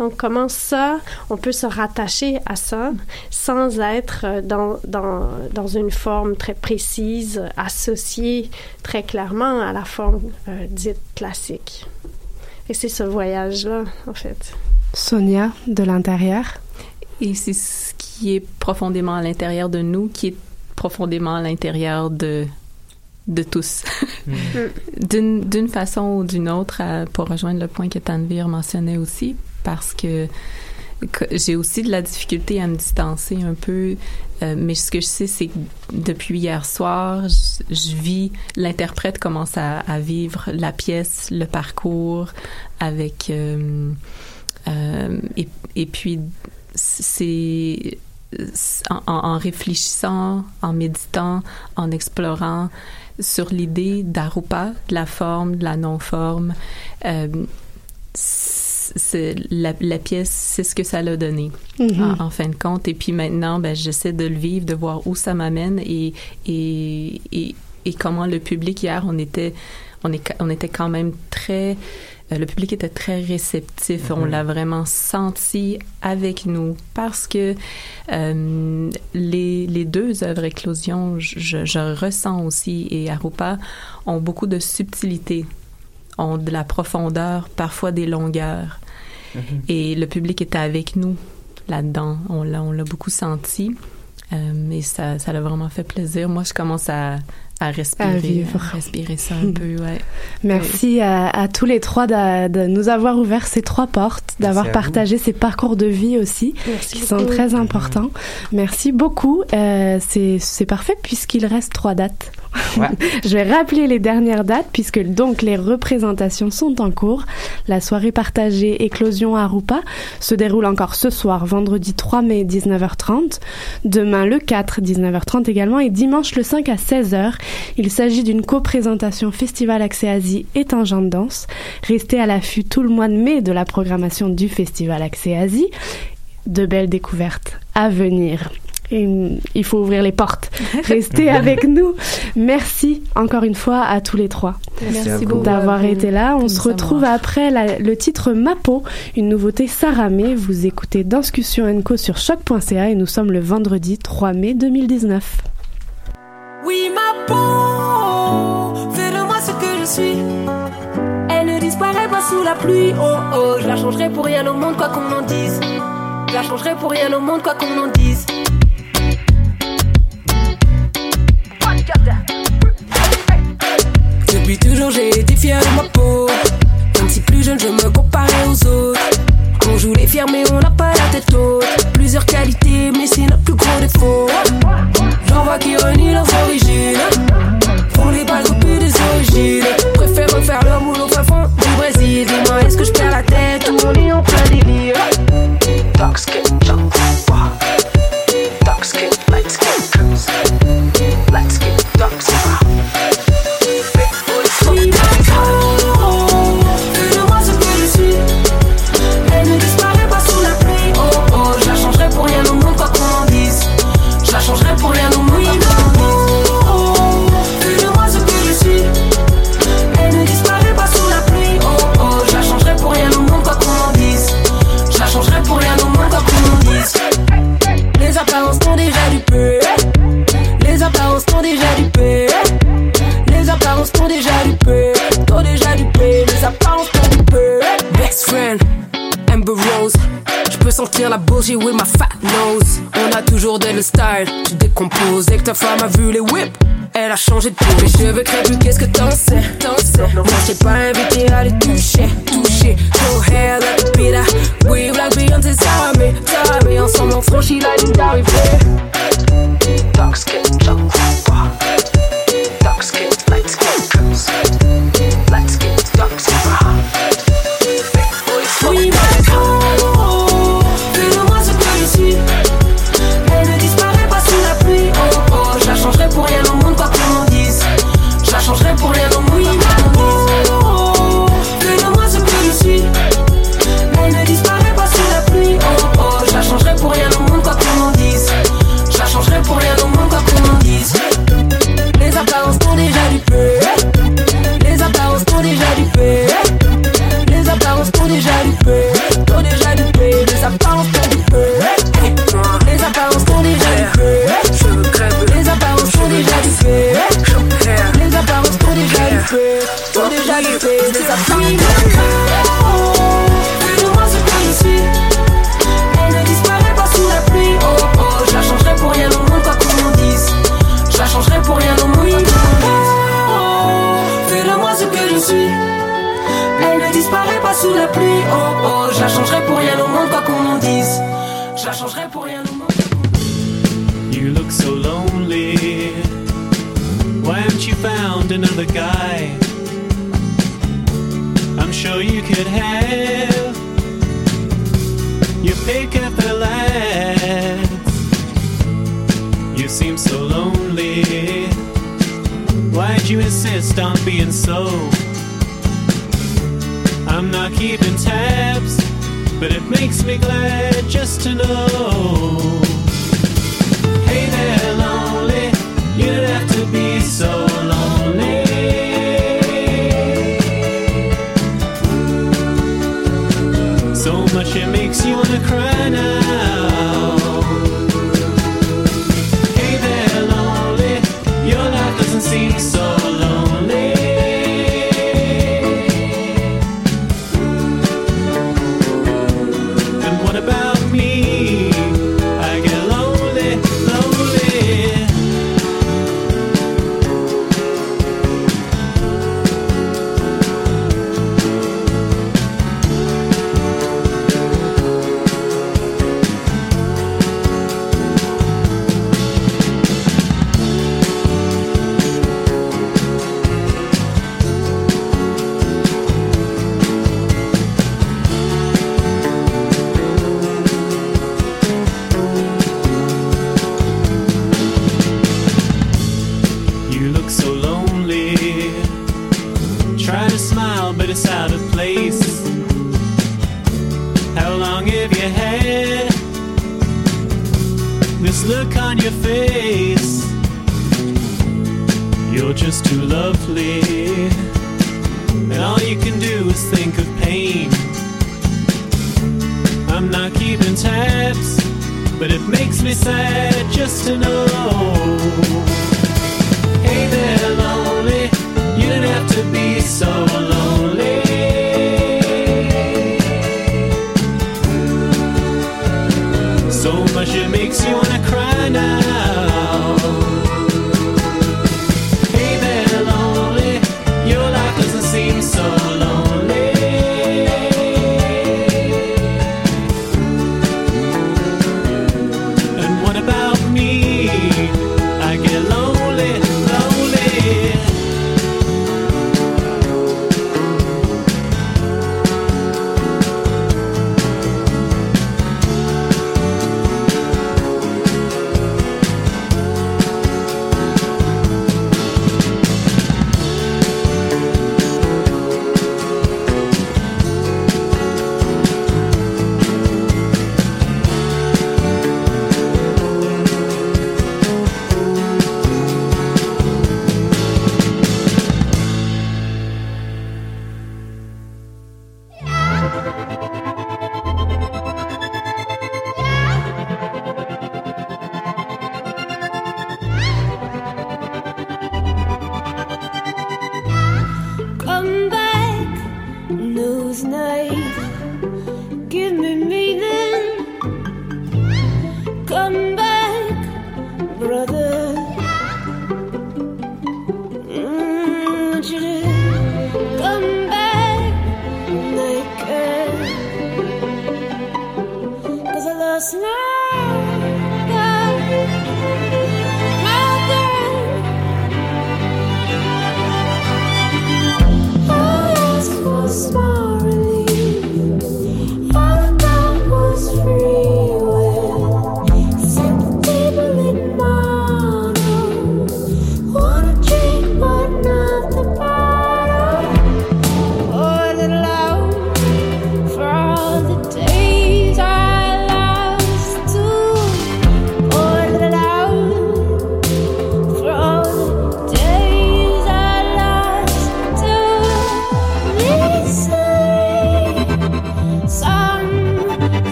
Donc, comment ça, on peut se rattacher à ça sans être euh, dans, dans, dans une forme très précise, associée très clairement à la forme euh, dite classique? Et c'est ce voyage-là, en fait. Sonia, de l'intérieur. Et c'est ce qui est profondément à l'intérieur de nous, qui est profondément à l'intérieur de de tous. [laughs] D'une d'une façon ou d'une autre, à- pour rejoindre le point que Tanvir mentionnait aussi, parce que j'ai aussi de la difficulté à me distancer un peu, euh, mais ce que je sais, c'est que depuis hier soir, je, vis, l'interprète commence à, vivre la pièce, le parcours, avec... euh, euh, et, puis, c'est en, réfléchissant, en méditant, en explorant sur l'idée d'Arupa, de la forme, de la non-forme, la, la pièce, c'est ce que ça l'a donné, Mhm. en, en fin de compte. Et puis maintenant, ben, j'essaie de le vivre, de voir où ça m'amène et, et, et, et comment le public hier, on était, on, est, on était quand même très... euh, Le public était très réceptif. On Mhm. l'a vraiment senti avec nous parce que euh, les, les deux œuvres Éclosion, je, je ressens aussi, et Arupa, ont beaucoup de subtilité, ont de la profondeur, parfois des longueurs. Et le public était avec nous là-dedans. On l'a, beaucoup senti. Euh, et ça, ça l'a vraiment fait plaisir. Moi, je commence à, à respirer, À vivre. respirer ça un peu, ouais. Merci à, à tous les trois de, de nous avoir ouvert ces trois portes, d'avoir vous. partagé ces parcours de vie aussi, Merci qui sont très importants. Merci beaucoup. Euh, c'est c'est parfait puisqu'il reste trois dates. [laughs] Je vais rappeler les dernières dates puisque donc les représentations sont en cours. La soirée partagée Éclosion à Rupa se déroule encore ce soir, vendredi 3 mai 19h30, demain le 4 19h30 également et dimanche le 5 à 16h. Il s'agit d'une co-présentation Festival Accès Asie et Tangente Danse. Restez à l'affût tout le mois de mai de la programmation du Festival Accès Asie. De belles découvertes à venir. Et, mm, il faut ouvrir les portes. [laughs] Restez avec nous. Merci encore une fois à tous les trois d'avoir été là. On se retrouve après la- le titre Ma peau, une nouveauté Saramé. Vous écoutez Discussion Co sur choc.ca et nous sommes le vendredi 3 mai 2019. Oui, ma peau, fais de moi ce que je suis. Elle ne disparaît pas sous la pluie. Oh oh, je la changerai pour rien au monde, quoi qu'on en dise. Je la changerai pour rien au monde, quoi qu'on en dise. Depuis toujours, j'ai été fier de ma peau. Même si plus jeune, je me comparais aux autres. On joue les fiers, mais on n'a pas la tête haute. Plusieurs qualités, mais c'est notre plus gros défaut. J'en vois qui renient leurs origines. Font les balles au des origines. Préfèrent refaire leur boulot au fond du Brésil. Dis-moi, est-ce que je perds la tête ou on est en plein délire? Dark skin, jump, Dark skin, light skin. Light skin, dark skin. Sentir la bullshit with my fat nose. On a toujours de le style. Tu décomposes. Dès que ta femme a vu les whips. Elle a changé de peau, les cheveux crépus, qu'est-ce que t'en sais, t'en sais je t'ai pas invité à les toucher, toucher Your hair like a pita, we like Beyoncé, ça mais Ensemble on franchit la ligne d'arrivée out of place. How long have you had this look on your face? You're just too lovely, and all you can do is think of pain. I'm not keeping tabs, but it makes me sad just to know.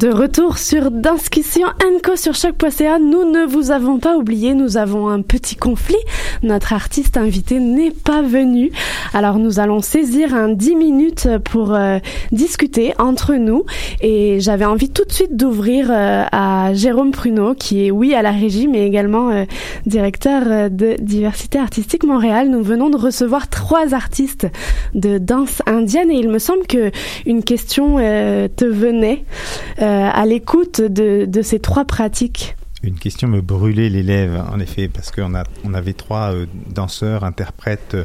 De retour sur Discussion Enco sur choc.ca, nous ne vous avons pas oublié, nous avons un petit conflit. Notre artiste invité n'est pas venu. Alors nous allons saisir un 10 minutes pour euh, discuter entre nous et j'avais envie tout de suite d'ouvrir euh, à Jérôme Pruneau qui est oui à la régie mais également euh, directeur de diversité artistique Montréal. Nous venons de recevoir trois artistes de danse indienne et il me semble que une question te venait à l'écoute de, de ces trois pratiques. Une question me brûlait les lèvres, en effet, parce qu'on on avait trois euh, danseurs, interprètes euh,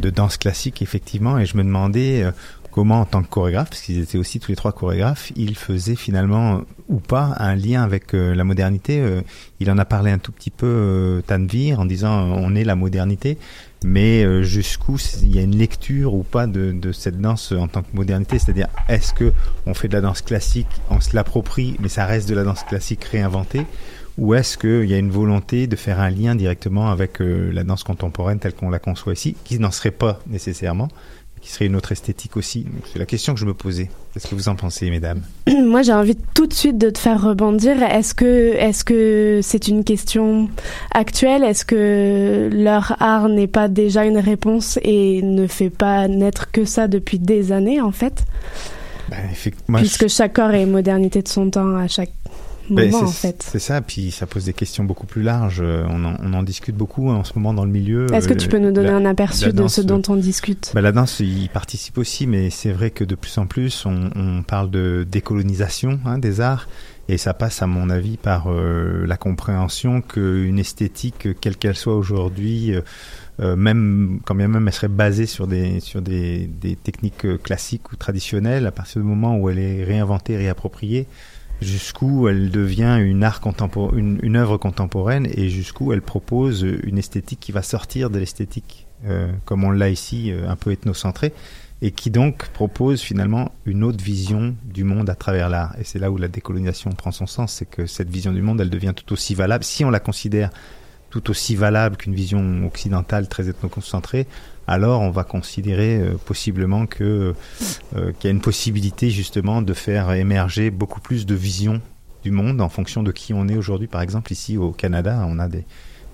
de danse classique, effectivement, et je me demandais euh, comment, en tant que chorégraphe, parce qu'ils étaient aussi tous les trois chorégraphes, ils faisaient finalement euh, ou pas un lien avec euh, la modernité. Euh, il en a parlé un tout petit peu, Tanvir, en disant on est la modernité, mais jusqu'où il y a une lecture ou pas de, cette danse en tant que modernité, c'est-à-dire est-ce que on fait de la danse classique, on se l'approprie, mais ça reste de la danse classique réinventée, ou est-ce qu'il y a une volonté de faire un lien directement avec la danse contemporaine telle qu'on la conçoit ici, qui n'en serait pas nécessairement, qui serait une autre esthétique aussi C'est la question que je me posais. Qu'est-ce que vous en pensez, mesdames [clears throat] Moi, j'ai envie tout de suite de te faire rebondir. Est-ce que est-ce que c'est une question actuelle? Est-ce que leur art n'est pas déjà une réponse et ne fait pas naître que ça depuis des années en fait? Ben, Puisque chaque corps est modernité de son temps à chaque moment c'est- en fait. C'est ça, puis ça pose des questions beaucoup plus larges. Euh, On en, on en discute beaucoup hein, en ce moment dans le milieu. Est-ce que Euh, tu peux nous donner la- un aperçu de ce dont on discute? Ben, la danse y participe aussi, mais c'est vrai que de plus en plus, on, on parle de décolonisation hein, des arts, et ça passe, à mon avis, par euh, la compréhension qu'une esthétique, quelle qu'elle soit aujourd'hui, euh, euh, même quand bien même elle serait basée sur des sur des, des techniques euh, classiques ou traditionnelles, à partir du moment où elle est réinventée, réappropriée, jusqu'où elle devient une art contempor- une, une œuvre contemporaine et jusqu'où elle propose une esthétique qui va sortir de l'esthétique euh, comme on l'a ici euh, un peu ethnocentré et qui donc propose finalement une autre vision du monde à travers l'art. Et c'est là où la décolonisation prend son sens c'est que cette vision du monde elle devient tout aussi valable. Si on la considère tout aussi valable qu'une vision occidentale très ethnocentrée alors on va considérer euh, possiblement que euh, qu'il y a une possibilité justement de faire émerger beaucoup plus de visions du monde en fonction de qui on est aujourd'hui. Par exemple, ici au Canada, on a des,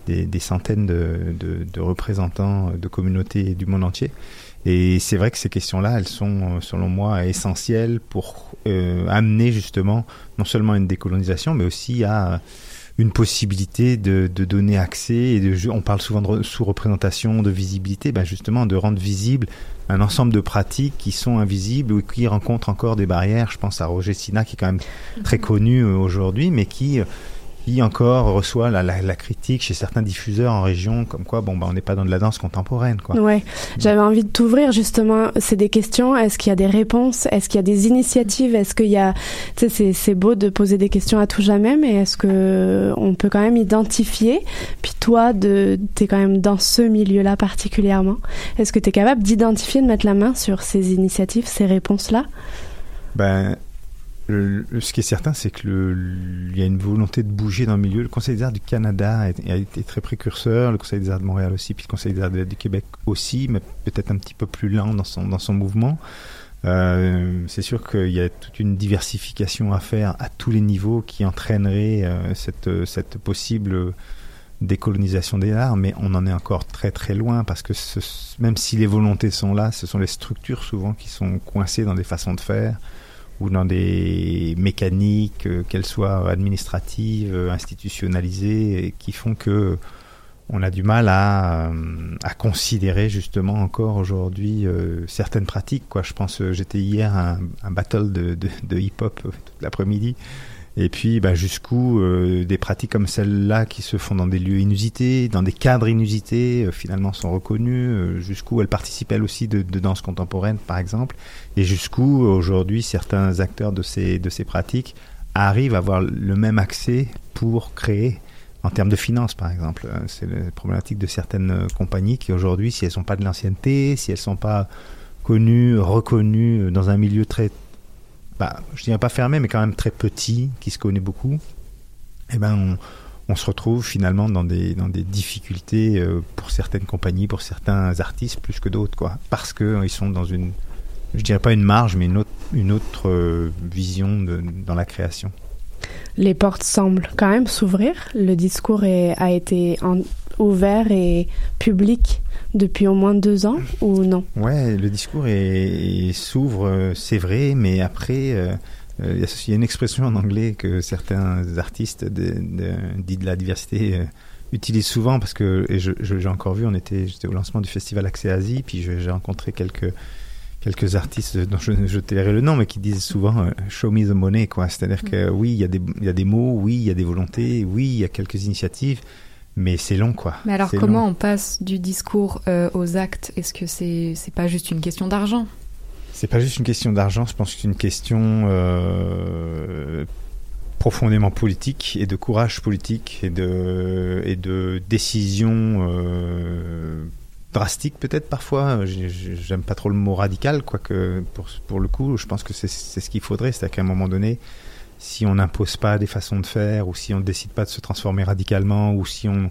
des, des centaines de, de, de représentants de communautés du monde entier. Et c'est vrai que ces questions-là, elles sont, euh, selon moi, essentielles pour euh, amener justement non seulement une décolonisation, mais aussi à une possibilité de, de donner accès et de, on parle souvent de re- sous-représentation, de visibilité, ben justement de rendre visible un ensemble de pratiques qui sont invisibles ou qui rencontrent encore des barrières. Je pense à Roger Sina qui est quand même très connu euh, aujourd'hui, mais qui euh, qui encore reçoit la, la, la critique chez certains diffuseurs en région, comme quoi bon bah on n'est pas dans de la danse contemporaine quoi. Ouais, j'avais envie de t'ouvrir justement. C'est des questions. Est-ce qu'il y a des réponses? Est-ce qu'il y a des initiatives? Est-ce qu'il y a, tu sais, c'est c'est beau de poser des questions à tout jamais, mais est-ce que on peut quand même identifier? Puis toi, de, t'es quand même dans ce milieu-là particulièrement. Est-ce que t'es capable d'identifier, de mettre la main sur ces initiatives, ces réponses-là? Ben, le- ce qui est certain, c'est que le- il y a une volonté de bouger dans le milieu. Le Conseil des arts du Canada a, été- très précurseur, le Conseil des arts de Montréal aussi, puis le Conseil des arts du Québec aussi, mais peut-être un petit peu plus lent dans son, dans son mouvement. Euh, c'est sûr qu'il y a toute une diversification à faire à tous les niveaux qui entraînerait euh, cette, cette possible décolonisation des arts, mais on en est encore très très loin parce que ce- même si les volontés sont là, ce sont les structures souvent qui sont coincées dans des façons de faire ou dans des mécaniques, euh, qu'elles soient administratives, euh, institutionnalisées, qui font que on a du mal à, euh, à considérer justement encore aujourd'hui certaines pratiques. Quoi. Je pense, j'étais hier à un, battle de, de, de hip-hop toute l'après-midi. Et puis, bah, jusqu'où euh, des pratiques comme celle-là qui se font dans des lieux inusités, dans des cadres inusités, euh, finalement sont reconnues, euh, jusqu'où elles participent elles aussi de, de danse contemporaine, par exemple, et jusqu'où aujourd'hui certains acteurs de ces, de ces pratiques arrivent à avoir le même accès pour créer en termes de finances, par exemple. C'est la problématique de certaines compagnies qui aujourd'hui, si elles sont pas de l'ancienneté, si elles sont pas connues, reconnues dans un milieu très bah, je dirais pas fermé, mais quand même très petit, qui se connaît beaucoup, eh ben on, se retrouve finalement dans des, dans des difficultés euh, pour certaines compagnies, pour certains artistes plus que d'autres, quoi. Parce qu'ils sont dans une, je dirais pas une marge, mais une autre, une autre euh, vision dans la création. Les portes semblent quand même s'ouvrir. Le discours a été ouvert et public depuis au moins deux ans ou non Ouais, le discours s'ouvre, euh, c'est vrai, mais après, euh, euh, il y a- une expression en anglais que certains artistes dits de la diversité utilisent souvent parce que, et je, j'ai encore vu, on était, j'étais au lancement du festival Accès Asie, puis j'ai rencontré quelques quelques artistes dont je, je tairai le nom, mais qui disent souvent euh, show me the money, quoi. C'est-à-dire que oui, il y, a des, il y a des mots, oui, il y a des volontés, oui, il y a quelques initiatives, mais c'est long, quoi. Mais alors, comment long. on passe du discours euh, aux actes? Est-ce que c'est c'est pas juste une question d'argent? C'est pas juste une question d'argent, je pense que c'est une question euh, profondément politique et de courage politique et de, et de décision euh, drastique peut-être parfois. J'ai- j'ai- J'aime pas trop le mot radical, quoique pour, pour le coup, je pense que c'est c'est ce qu'il faudrait, c'est-à-dire qu'à un moment donné, si on n'impose pas des façons de faire, ou si on ne décide pas de se transformer radicalement, ou si on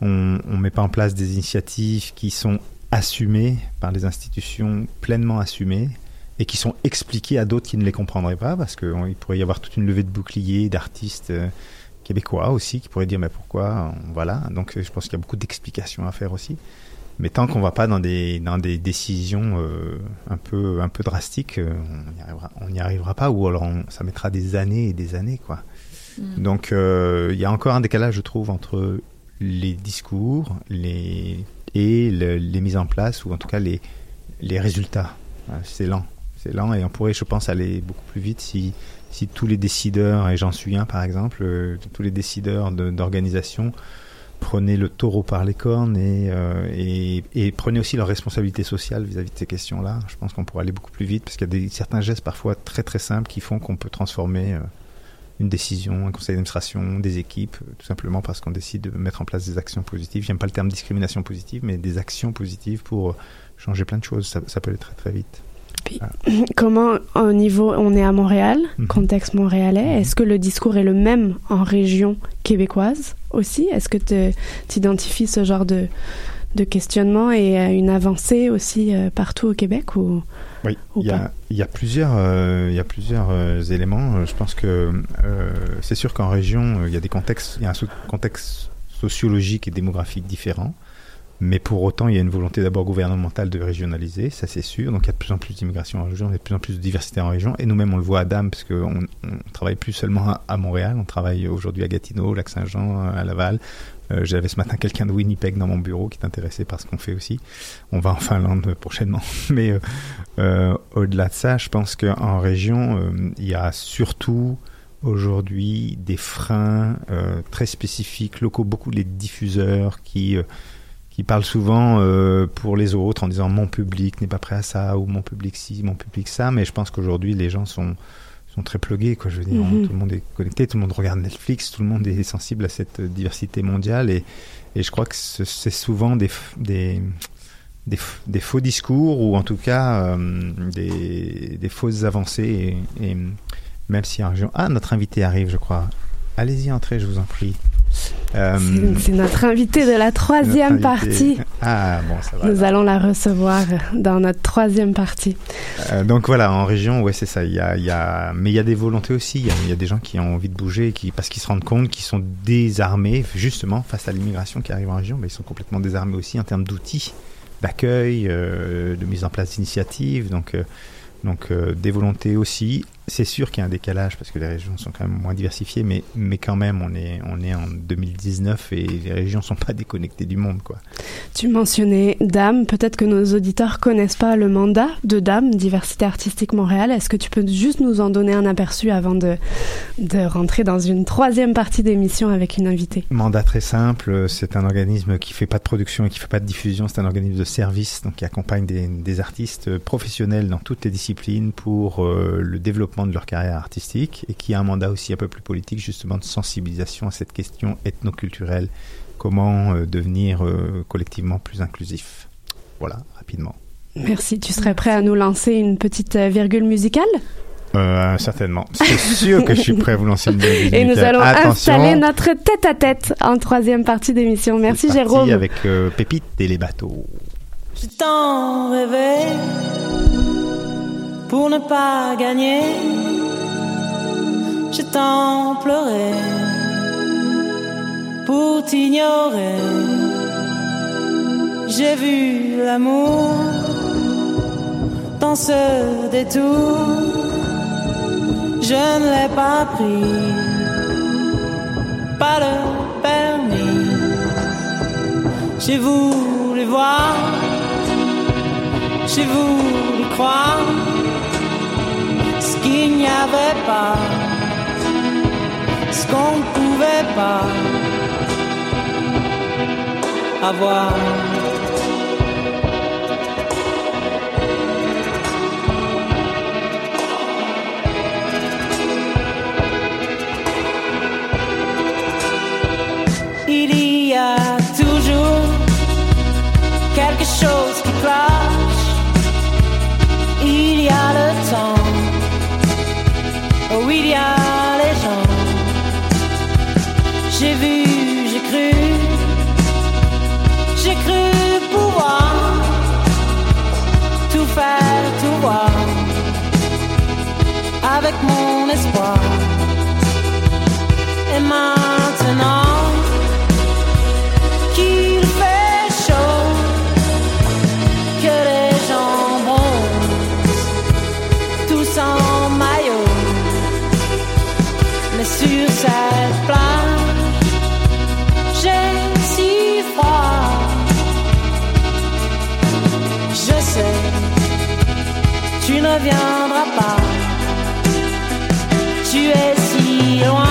ne met pas en place des initiatives qui sont assumées par les institutions, pleinement assumées, et qui sont expliquées à d'autres qui ne les comprendraient pas, parce qu'il pourrait y avoir toute une levée de boucliers d'artistes euh, québécois aussi, qui pourraient dire mais pourquoi, euh, voilà. Donc euh, je pense qu'il y a beaucoup d'explications à faire aussi. Mais tant qu'on va pas dans des dans des décisions euh, un peu un peu drastiques, euh, on n'y arrivera on n'y arrivera pas ou alors on- ça mettra des années et des années quoi. Mm. Donc euh, il y a encore un décalage je trouve entre les discours les et le- les mises en place ou en tout cas les les résultats. Ouais, C'est lent, c'est lent et on pourrait je pense aller beaucoup plus vite si si tous les décideurs et j'en suis un par exemple tous les décideurs de- d'organisation prenez le taureau par les cornes et, euh, aussi leur responsabilité sociale vis-à-vis de ces questions-là. Je pense qu'on pourrait aller beaucoup plus vite parce qu'il y a des, certains gestes parfois très très simples qui font qu'on peut transformer euh, une décision, un conseil d'administration, des équipes, euh, tout simplement parce qu'on décide de mettre en place des actions positives. J'aime pas le terme discrimination positive, mais des actions positives pour euh, changer plein de choses. Ça peut aller très très vite. [clears throat] Comment, au niveau, on est à Montréal, Mhm. contexte montréalais, est-ce que le discours est le même en région québécoise aussi? Est-ce que tu identifies ce genre de, de questionnement et euh, une avancée aussi euh, partout au Québec ou Oui, ou il y, a, y plusieurs, euh, y a plusieurs éléments. Je pense que c'est sûr qu'en région, il y a des contextes, il y a un contexte sociologique et démographique différent. Mais pour autant, il y a une volonté d'abord gouvernementale de régionaliser, ça c'est sûr. Donc il y a de plus en plus d'immigration en région, il y a de plus en plus de diversité en région. Et nous-mêmes, on le voit à Dame, parce qu'on on travaille plus seulement à, Montréal, on travaille aujourd'hui à Gatineau, Lac-Saint-Jean, à Laval. Euh, J'avais ce matin quelqu'un de Winnipeg dans mon bureau qui est intéressé par ce qu'on fait aussi. On va en Finlande [laughs] prochainement. Mais euh, euh, au-delà de ça, je pense qu'en région, euh, il y a surtout aujourd'hui des freins euh, très spécifiques, locaux, beaucoup les diffuseurs qui, euh, qui parlent souvent euh, pour les autres en disant mon public n'est pas prêt à ça ou mon public ci, mon public ça. Mais je pense qu'aujourd'hui, les gens sont sont très plugués, quoi. Je veux dire, Mhm. tout le monde est connecté, tout le monde regarde Netflix, tout le monde est sensible à cette diversité mondiale et, et je crois que ce- c'est souvent des, des, des, faux discours ou en tout cas euh, des, des fausses avancées et, et même si en région... Ah, notre invité arrive, je crois. Allez-y, entrez, je vous en prie. Euh, C'est- notre invité de la troisième partie. Ah, bon, ça va. Nous allons la recevoir dans notre troisième partie. Euh, donc voilà, en région, ouais, c'est ça. Il y a, il y a, mais il y a des volontés aussi. Il y a, il y a des gens qui ont envie de bouger, qui, parce qu'ils se rendent compte qu'ils sont désarmés, justement, face à l'immigration qui arrive en région. Ben, ils sont complètement désarmés aussi en termes d'outils, d'accueil, euh, de mise en place d'initiatives. Donc, donc euh, des volontés aussi. C'est sûr qu'il y a un décalage parce que les régions sont quand même moins diversifiées, mais, mais quand même, on est, on est en 2019 et les régions sont pas déconnectées du monde, quoi. Tu mentionnais DAM. Peut-être que nos auditeurs connaissent pas le mandat de DAM, Diversité Artistique Montréal. Est-ce que tu peux juste nous en donner un aperçu avant de, de rentrer dans une troisième partie d'émission avec une invitée? Mandat très simple, c'est un organisme qui fait pas de production et qui fait pas de diffusion, c'est un organisme de service donc qui accompagne des, des artistes professionnels dans toutes les disciplines pour euh, le développement de leur carrière artistique et qui a un mandat aussi un peu plus politique justement de sensibilisation à cette question ethnoculturelle, comment euh, devenir euh, collectivement plus inclusif. Voilà, rapidement. Merci. Tu serais prêt à nous lancer une petite euh, virgule musicale? Euh, certainement. C'est sûr que je suis prêt à vous lancer une virgule [laughs] Et nous allons Attention, installer notre tête-à-tête en troisième partie d'émission. Merci parti Jérôme. avec euh, Pépite et les bateaux. Je t'en rêvais pour ne pas gagner. Je t'en pleurais pour t'ignorer. J'ai vu l'amour dans ce détour. Je ne l'ai pas pris, pas le permis. J'ai voulu voir J'ai voulu croire qu'il n'y avait pas, ce qu'on ne pouvait pas avoir. Il y a toujours quelque chose qui cloche. Il y a le temps. Oh, il y a les gens. J'ai vu, j'ai cru. J'ai cru pouvoir tout faire, tout voir. Avec mon espoir. Et maintenant viendras pas. Tu es si loin,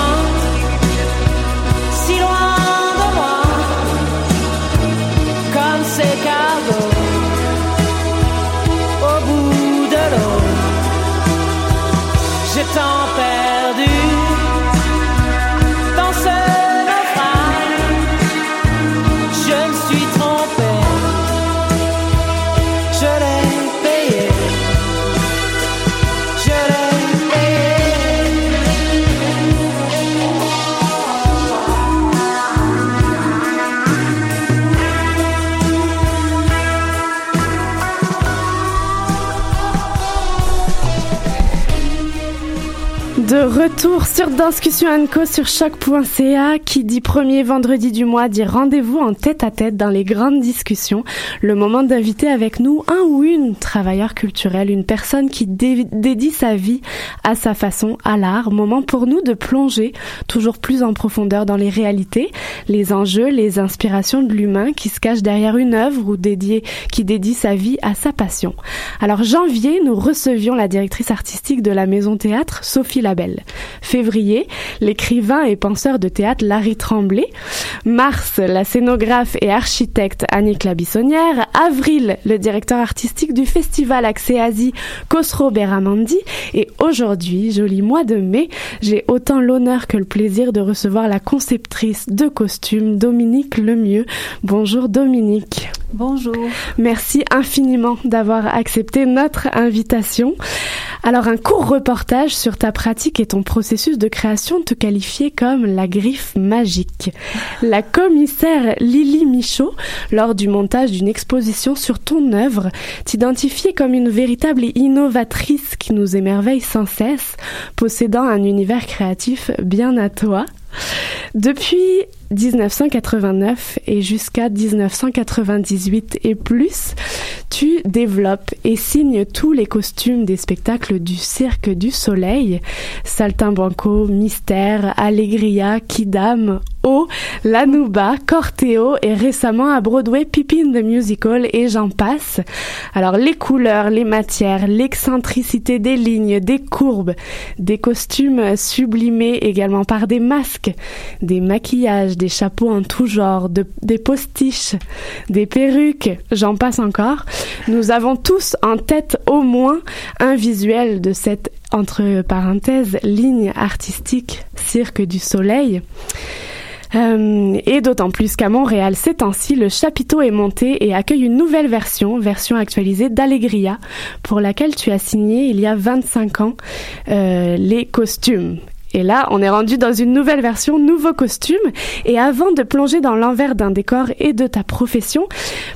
De retour sur Discussion Co sur choc.ca qui dit premier vendredi du mois dit rendez-vous en tête à tête dans les grandes discussions. Le moment d'inviter avec nous un ou une travailleur culturel, une personne qui dé- dédie sa vie à sa façon à l'art. Moment pour nous de plonger toujours plus en profondeur dans les réalités, les enjeux, les inspirations de l'humain qui se cache derrière une œuvre ou dédié, qui dédie sa vie à sa passion. Alors janvier, nous recevions la directrice artistique de la Maison Théâtre, Sophie Février, l'écrivain et penseur de théâtre Larry Tremblay. Mars, la scénographe et architecte Annick Labissonnière. Avril, le directeur artistique du festival Accès Asie, Khosrow Beramandi. Et aujourd'hui, joli mois de mai, j'ai autant l'honneur que le plaisir de recevoir la conceptrice de costumes, Dominique Lemieux. Bonjour Dominique. Bonjour. Merci infiniment d'avoir accepté notre invitation. Alors, un court reportage sur ta pratique et ton processus de création te qualifiait comme la griffe magique. La commissaire Lily Michaud, lors du montage d'une exposition sur ton œuvre, t'identifiait comme une véritable innovatrice qui nous émerveille sans cesse, possédant un univers créatif bien à toi. Depuis 1989 et jusqu'à 1998 et plus, tu développes et signes tous les costumes des spectacles du Cirque du Soleil, Saltimbanco, Mystère, Allegria, Kidam, O, Lanuba, Corteo et récemment à Broadway Pippin the Musical et j'en passe. Alors les couleurs, les matières, l'excentricité des lignes, des courbes, des costumes sublimés également par des masques, des maquillages, des chapeaux en tout genre, de- des postiches, des perruques, j'en passe encore. Nous avons tous en tête au moins un visuel de cette, entre parenthèses, ligne artistique Cirque du Soleil. Euh, et d'autant plus qu'à Montréal, ces temps-ci, le chapiteau est monté et accueille une nouvelle version, version actualisée d'Allegria, pour laquelle tu as signé il y a 25 ans euh, les costumes. Et là, on est rendu dans une nouvelle version, nouveau costume. Et avant de plonger dans l'envers d'un décor et de ta profession,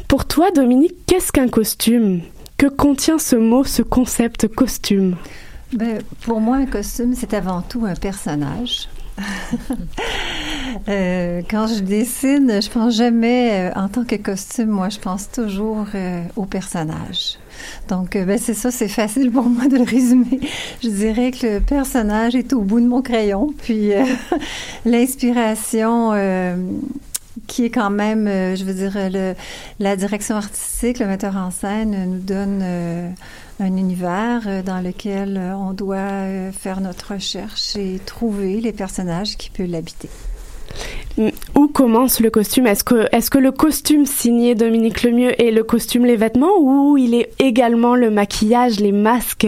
pour toi, Dominique, qu'est-ce qu'un costume? Que contient ce mot, ce concept costume? Ben, pour moi, un costume, c'est avant tout un personnage. Euh, quand je dessine, je pense jamais euh, en tant que costume. Moi, je pense toujours euh, au personnage. Donc, ben, c'est ça, c'est facile pour moi de le résumer. Je dirais que le personnage est au bout de mon crayon, puis [laughs] l'inspiration qui est quand même, euh, je veux dire, le, la direction artistique, le metteur en scène euh, nous donne euh, un univers dans lequel on doit faire notre recherche et trouver les personnages qui peuvent l'habiter. Où commence le costume? Est-ce que, est-ce que le costume signé Dominique Lemieux est le costume, les vêtements, ou il est également le maquillage, les masques,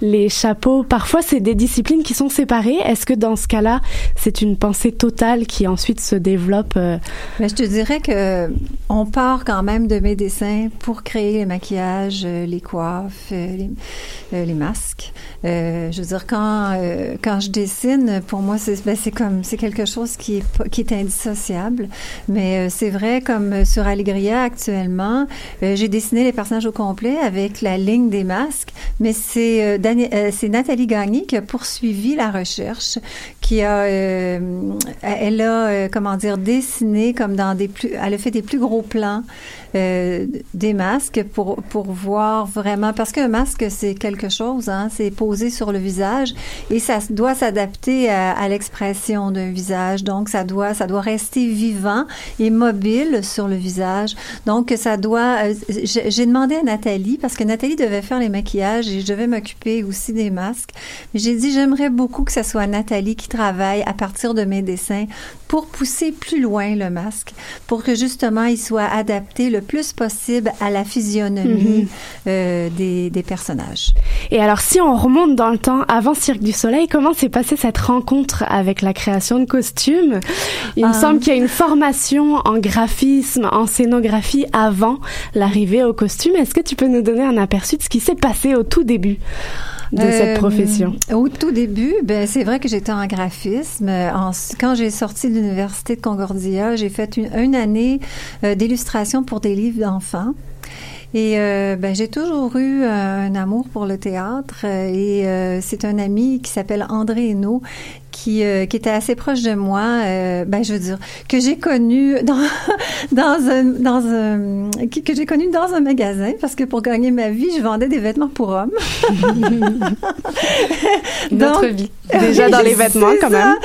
les chapeaux? Parfois, c'est des disciplines qui sont séparées. Est-ce que dans ce cas-là, c'est une pensée totale qui ensuite se développe euh, Mais je te dirais que on part quand même de mes dessins pour créer les maquillages, euh, les coiffes, euh, les, les masques. Euh, je veux dire quand quand je dessine, pour moi c'est ben, comme c'est quelque chose qui est qui est indissociable. Mais euh, c'est vrai comme euh, sur Allegria actuellement, euh, j'ai dessiné les personnages au complet avec la ligne des masques. Mais c'est Nathalie Gagné qui a poursuivi la recherche, qui a elle a comment dire dessiné comme dans des plus elle a fait des plus gros plans euh, des masques pour pour voir vraiment parce qu'un masque c'est quelque chose hein, c'est posé sur le visage et ça doit s'adapter à, à l'expression d'un visage. Donc ça doit ça doit rester vivant et mobile sur le visage. Donc ça doit euh, j'ai j'ai demandé à Nathalie parce que Nathalie devait faire les maquillages et je devais m'occuper aussi des masques. Mais j'ai dit j'aimerais beaucoup que ce soit Nathalie qui travaille à partir de mes dessins pour pousser plus loin le masque, pour que justement il soit adapté le plus possible à la physionomie Mhm. euh, des, des personnages. Et alors, si on remonte dans le temps, avant Cirque du Soleil, comment s'est passée cette rencontre avec la création de costumes? Il me Ah. semble qu'il y a une formation en graphisme, en scénographie avant l'arrivée au costume. Est-ce que tu peux nous donner un aperçu de ce qui s'est passé au tout début? De cette Euh, profession Au tout début, ben, c'est vrai que j'étais en graphisme. En- quand j'ai sorti de l'université de Concordia, j'ai fait une, une année euh, d'illustration pour des livres d'enfants. Et euh, ben, j'ai toujours eu euh, un amour pour le théâtre euh, et euh, c'est un ami qui s'appelle André Hainaut qui, euh, qui était assez proche de moi, euh, ben, je veux dire, que j'ai connu dans, [laughs] dans un, dans un, que, j'ai connu dans un magasin parce que pour gagner ma vie, je vendais des vêtements pour hommes. [laughs] Notre vie. Déjà dans les vêtements, quand ça, même.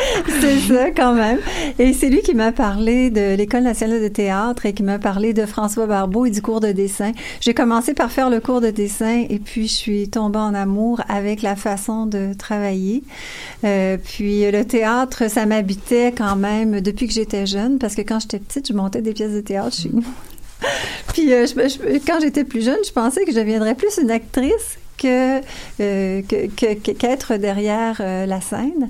C'est ça, quand même. Et c'est lui qui m'a parlé de l'École nationale de théâtre et qui m'a parlé de François Barbeau et du cours de dessin. J'ai commencé par faire le cours de dessin et puis je suis tombée en amour avec la façon de travailler. Euh, puis le théâtre, ça m'habitait quand même depuis que j'étais jeune parce que quand j'étais petite, je montais des pièces de théâtre chez nous. [laughs] Puis euh, quand j'étais plus jeune, je pensais que je deviendrais plus une actrice euh, qu'être derrière euh, la scène.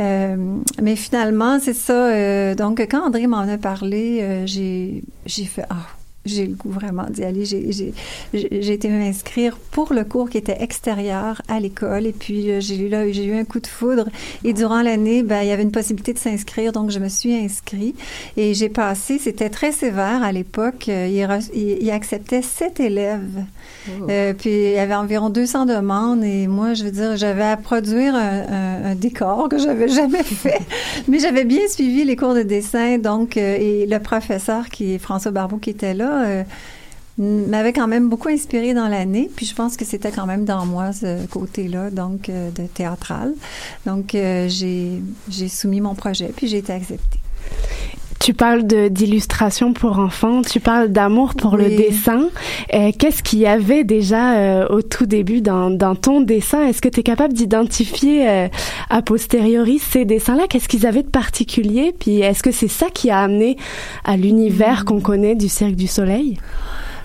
Euh, mais finalement, c'est ça. euh, donc quand André m'en a parlé, euh, j'ai j'ai fait ah. J'ai le goût vraiment d'y aller. J'ai- J'ai j'ai- j'ai été m'inscrire pour le cours qui était extérieur à l'école. Et puis, euh, j'ai eu, là, j'ai eu un coup de foudre. Et durant l'année, ben, il y avait une possibilité de s'inscrire. Donc, je me suis inscrite. Et j'ai passé, c'était très sévère à l'époque. euh, Il, re- il- il acceptait sept élèves. Euh, puis il y avait environ 200 demandes et moi, je veux dire, j'avais à produire un, un- un décor que j'avais jamais [laughs] fait, mais j'avais bien suivi les cours de dessin. Donc, et le professeur qui est François Barbeau qui était là. Euh, m'avait quand même beaucoup inspiré dans l'année, puis je pense que c'était quand même dans moi ce côté-là, donc euh, de théâtral. Donc euh, j'ai j'ai soumis mon projet, puis j'ai été acceptée. Tu parles de d'illustration pour enfants, tu parles d'amour pour le dessin. Euh, Qu'est-ce qu'il y avait déjà euh, au tout début dans, dans ton dessin? Est-ce que tu es capable d'identifier euh, a posteriori ces dessins-là? Qu'est-ce qu'ils avaient de particulier? Puis est-ce que c'est ça qui a amené à l'univers qu'on connaît du Cirque du Soleil?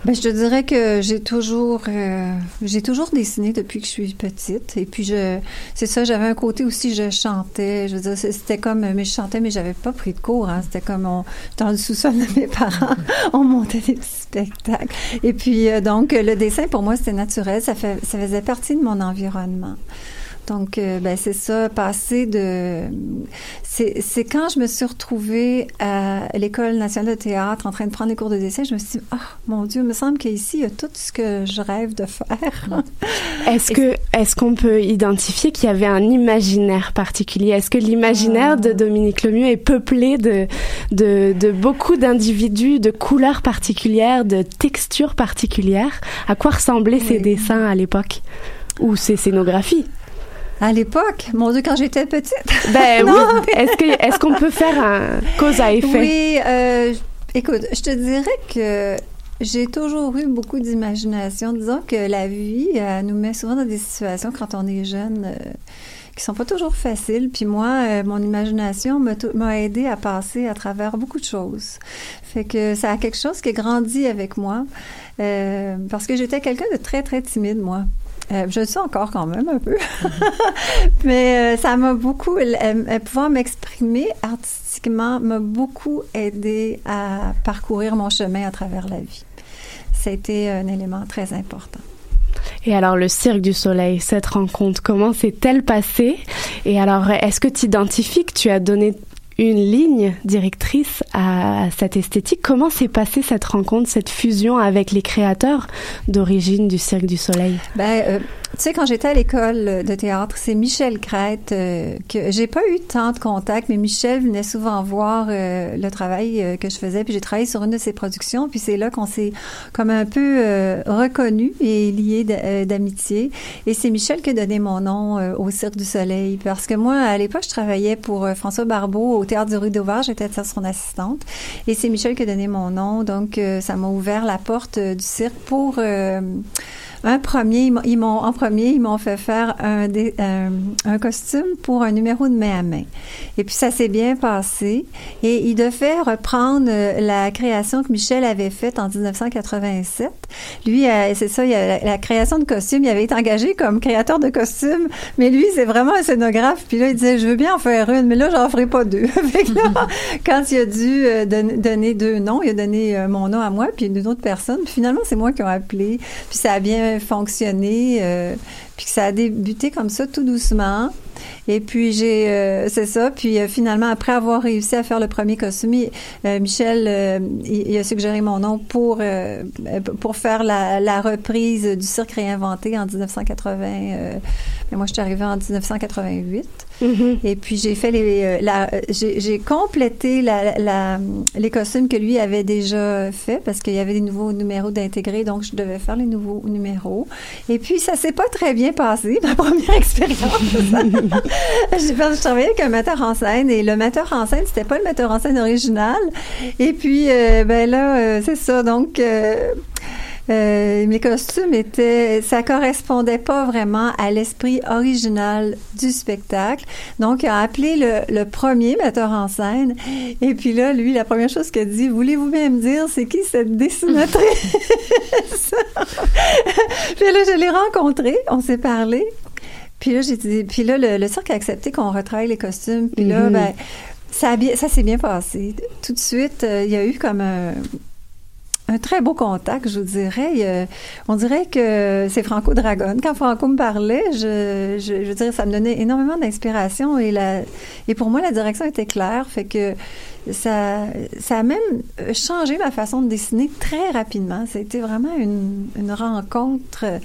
Ben, je te dirais que j'ai toujours, euh, j'ai toujours dessiné depuis que je suis petite. Et puis, je, c'est ça, j'avais un côté aussi, je chantais. Je veux dire, c'était comme, mais je chantais, mais j'avais pas pris de cours. Hein. C'était comme, on, dans le sous-sol de mes parents, [laughs] on montait des petits spectacles. Et puis, euh, donc, le dessin, pour moi, c'était naturel. Ça, fait, ça faisait partie de mon environnement. Donc, euh, ben, c'est ça, passer de... C'est quand je me suis retrouvée à l'École nationale de théâtre en train de prendre des cours de dessin, je me suis dit, ah, mon Dieu, il me semble qu'ici, il y a tout ce que je rêve de faire. [laughs] Est-ce que est-ce qu'on peut identifier qu'il y avait un imaginaire particulier? Est-ce que l'imaginaire de Dominique Lemieux est peuplé de de, de beaucoup d'individus, de couleurs particulières, de textures particulières? À quoi ressemblaient ces dessins à l'époque? Ou ces scénographies? À l'époque, mon Dieu, quand j'étais petite. Ben [laughs] Non, oui. Est-ce que est-ce qu'on peut faire un cause à effet? Oui, euh, Écoute, je te dirais que j'ai toujours eu beaucoup d'imagination. Disons que la vie elle nous met souvent dans des situations quand on est jeune euh, qui sont pas toujours faciles. Puis moi, euh, mon imagination m'a aidé à passer à travers beaucoup de choses. Fait que ça a quelque chose qui a grandi avec moi euh, parce que j'étais quelqu'un de très très timide moi. Euh, je le suis encore quand même un peu. [laughs] Mais euh, ça m'a beaucoup, pouvoir m'exprimer artistiquement m'a beaucoup aidé à parcourir mon chemin à travers la vie. C'était un élément très important. Et alors, le Cirque du Soleil, cette rencontre, comment s'est-elle passée? Et alors, est-ce que tu identifies que tu as donné une ligne directrice à cette esthétique. Comment s'est passée cette rencontre, cette fusion avec les créateurs d'origine du Cirque du Soleil? Ben, euh, tu sais, quand j'étais à l'école de théâtre, c'est Michel Crête euh, que j'ai pas eu tant de contacts, mais Michel venait souvent voir euh, le travail euh, que je faisais, puis j'ai travaillé sur une de ses productions, puis c'est là qu'on s'est comme un peu reconnu et lié d'amitié. Et c'est Michel qui a donné mon nom au Cirque du Soleil, parce que moi, à l'époque, je travaillais pour François Barbeau au Théâtre du Rue d'Auvergne, j'étais son assistante, et c'est Michel qui a donné mon nom, donc ça m'a ouvert la porte du cirque pour euh, un premier, ils m'ont- en premier, ils m'ont fait faire un, un, un costume pour un numéro de main à main. Et puis ça s'est bien passé. Et il devait reprendre euh, la création que Michel avait faite en 1987. Lui, euh, c'est ça, il a, la, création de costumes, il avait été engagé comme créateur de costumes, mais lui, c'est vraiment un scénographe. Puis là, il disait, je veux bien en faire une, mais là, j'en ferai pas deux. [laughs] fait que là, quand il a dû euh, don- donner deux noms, il a donné euh, mon nom à moi, puis une autre personne. Puis finalement, c'est moi qui ai appelé. Puis ça a bien fonctionné. euh, puis que ça a débuté comme ça, tout doucement. Et puis j'ai, euh, c'est ça. Puis euh, finalement, après avoir réussi à faire le premier costume, euh, Michel, euh, il, il a suggéré mon nom pour euh, pour faire la, la reprise du cirque réinventé en 1980. euh, mais moi, je suis arrivée en 1988. Et puis j'ai fait les, euh, la, euh, j'ai, j'ai complété la, la- les costumes que lui avait déjà fait parce qu'il y avait des nouveaux numéros d'intégrer, donc je devais faire les nouveaux numéros. Et puis ça s'est pas très bien passé [laughs] ma première expérience. [laughs] [laughs] j'ai je travaillais avec un metteur en scène et le metteur en scène c'était pas le metteur en scène original. Et puis euh, ben là euh, c'est ça donc. euh, mes costumes étaient, ça correspondait pas vraiment à l'esprit original du spectacle. Donc, il a appelé le, le premier metteur en scène. Et puis là, lui, la première chose qu'il a dit, voulez-vous bien me dire, c'est qui cette dessinatrice? [laughs] puis là, je l'ai rencontré, on s'est parlé. Puis là, j'ai dit, puis là, le, le cirque a accepté qu'on retravaille les costumes. Puis là, Mhm. ben, ça, a bien- ça s'est bien passé. Tout de suite, euh, il y a eu comme un, un très beau contact, je vous dirais. On dirait que c'est Franco Dragon. Quand Franco me parlait, je, je, je dirais, ça me donnait énormément d'inspiration et la, et pour moi, la direction était claire. Fait que ça, ça a même changé ma façon de dessiner très rapidement. C'était vraiment une, une rencontre euh,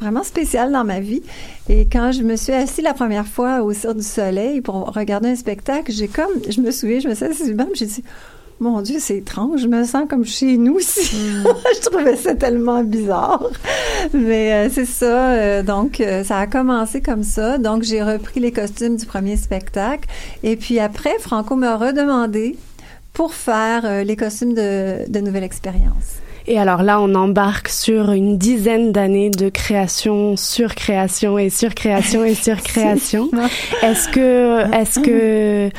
vraiment spéciale dans ma vie. Et quand je me suis assise la première fois au Cirque du Soleil pour regarder un spectacle, j'ai comme, je me souviens, je me suis assise j'ai dit, mon Dieu, c'est étrange, je me sens comme chez nous ici. [laughs] je trouvais ça tellement bizarre. Mais euh, c'est ça, euh, donc euh, ça a commencé comme ça. Donc j'ai repris les costumes du premier spectacle. Et puis après, Franco m'a redemandé pour faire les costumes de, de Nouvelle Expérience. Et alors là, on embarque sur une dizaine d'années de création, surcréation et surcréation et [laughs] surcréation. Est-ce que, est-ce que,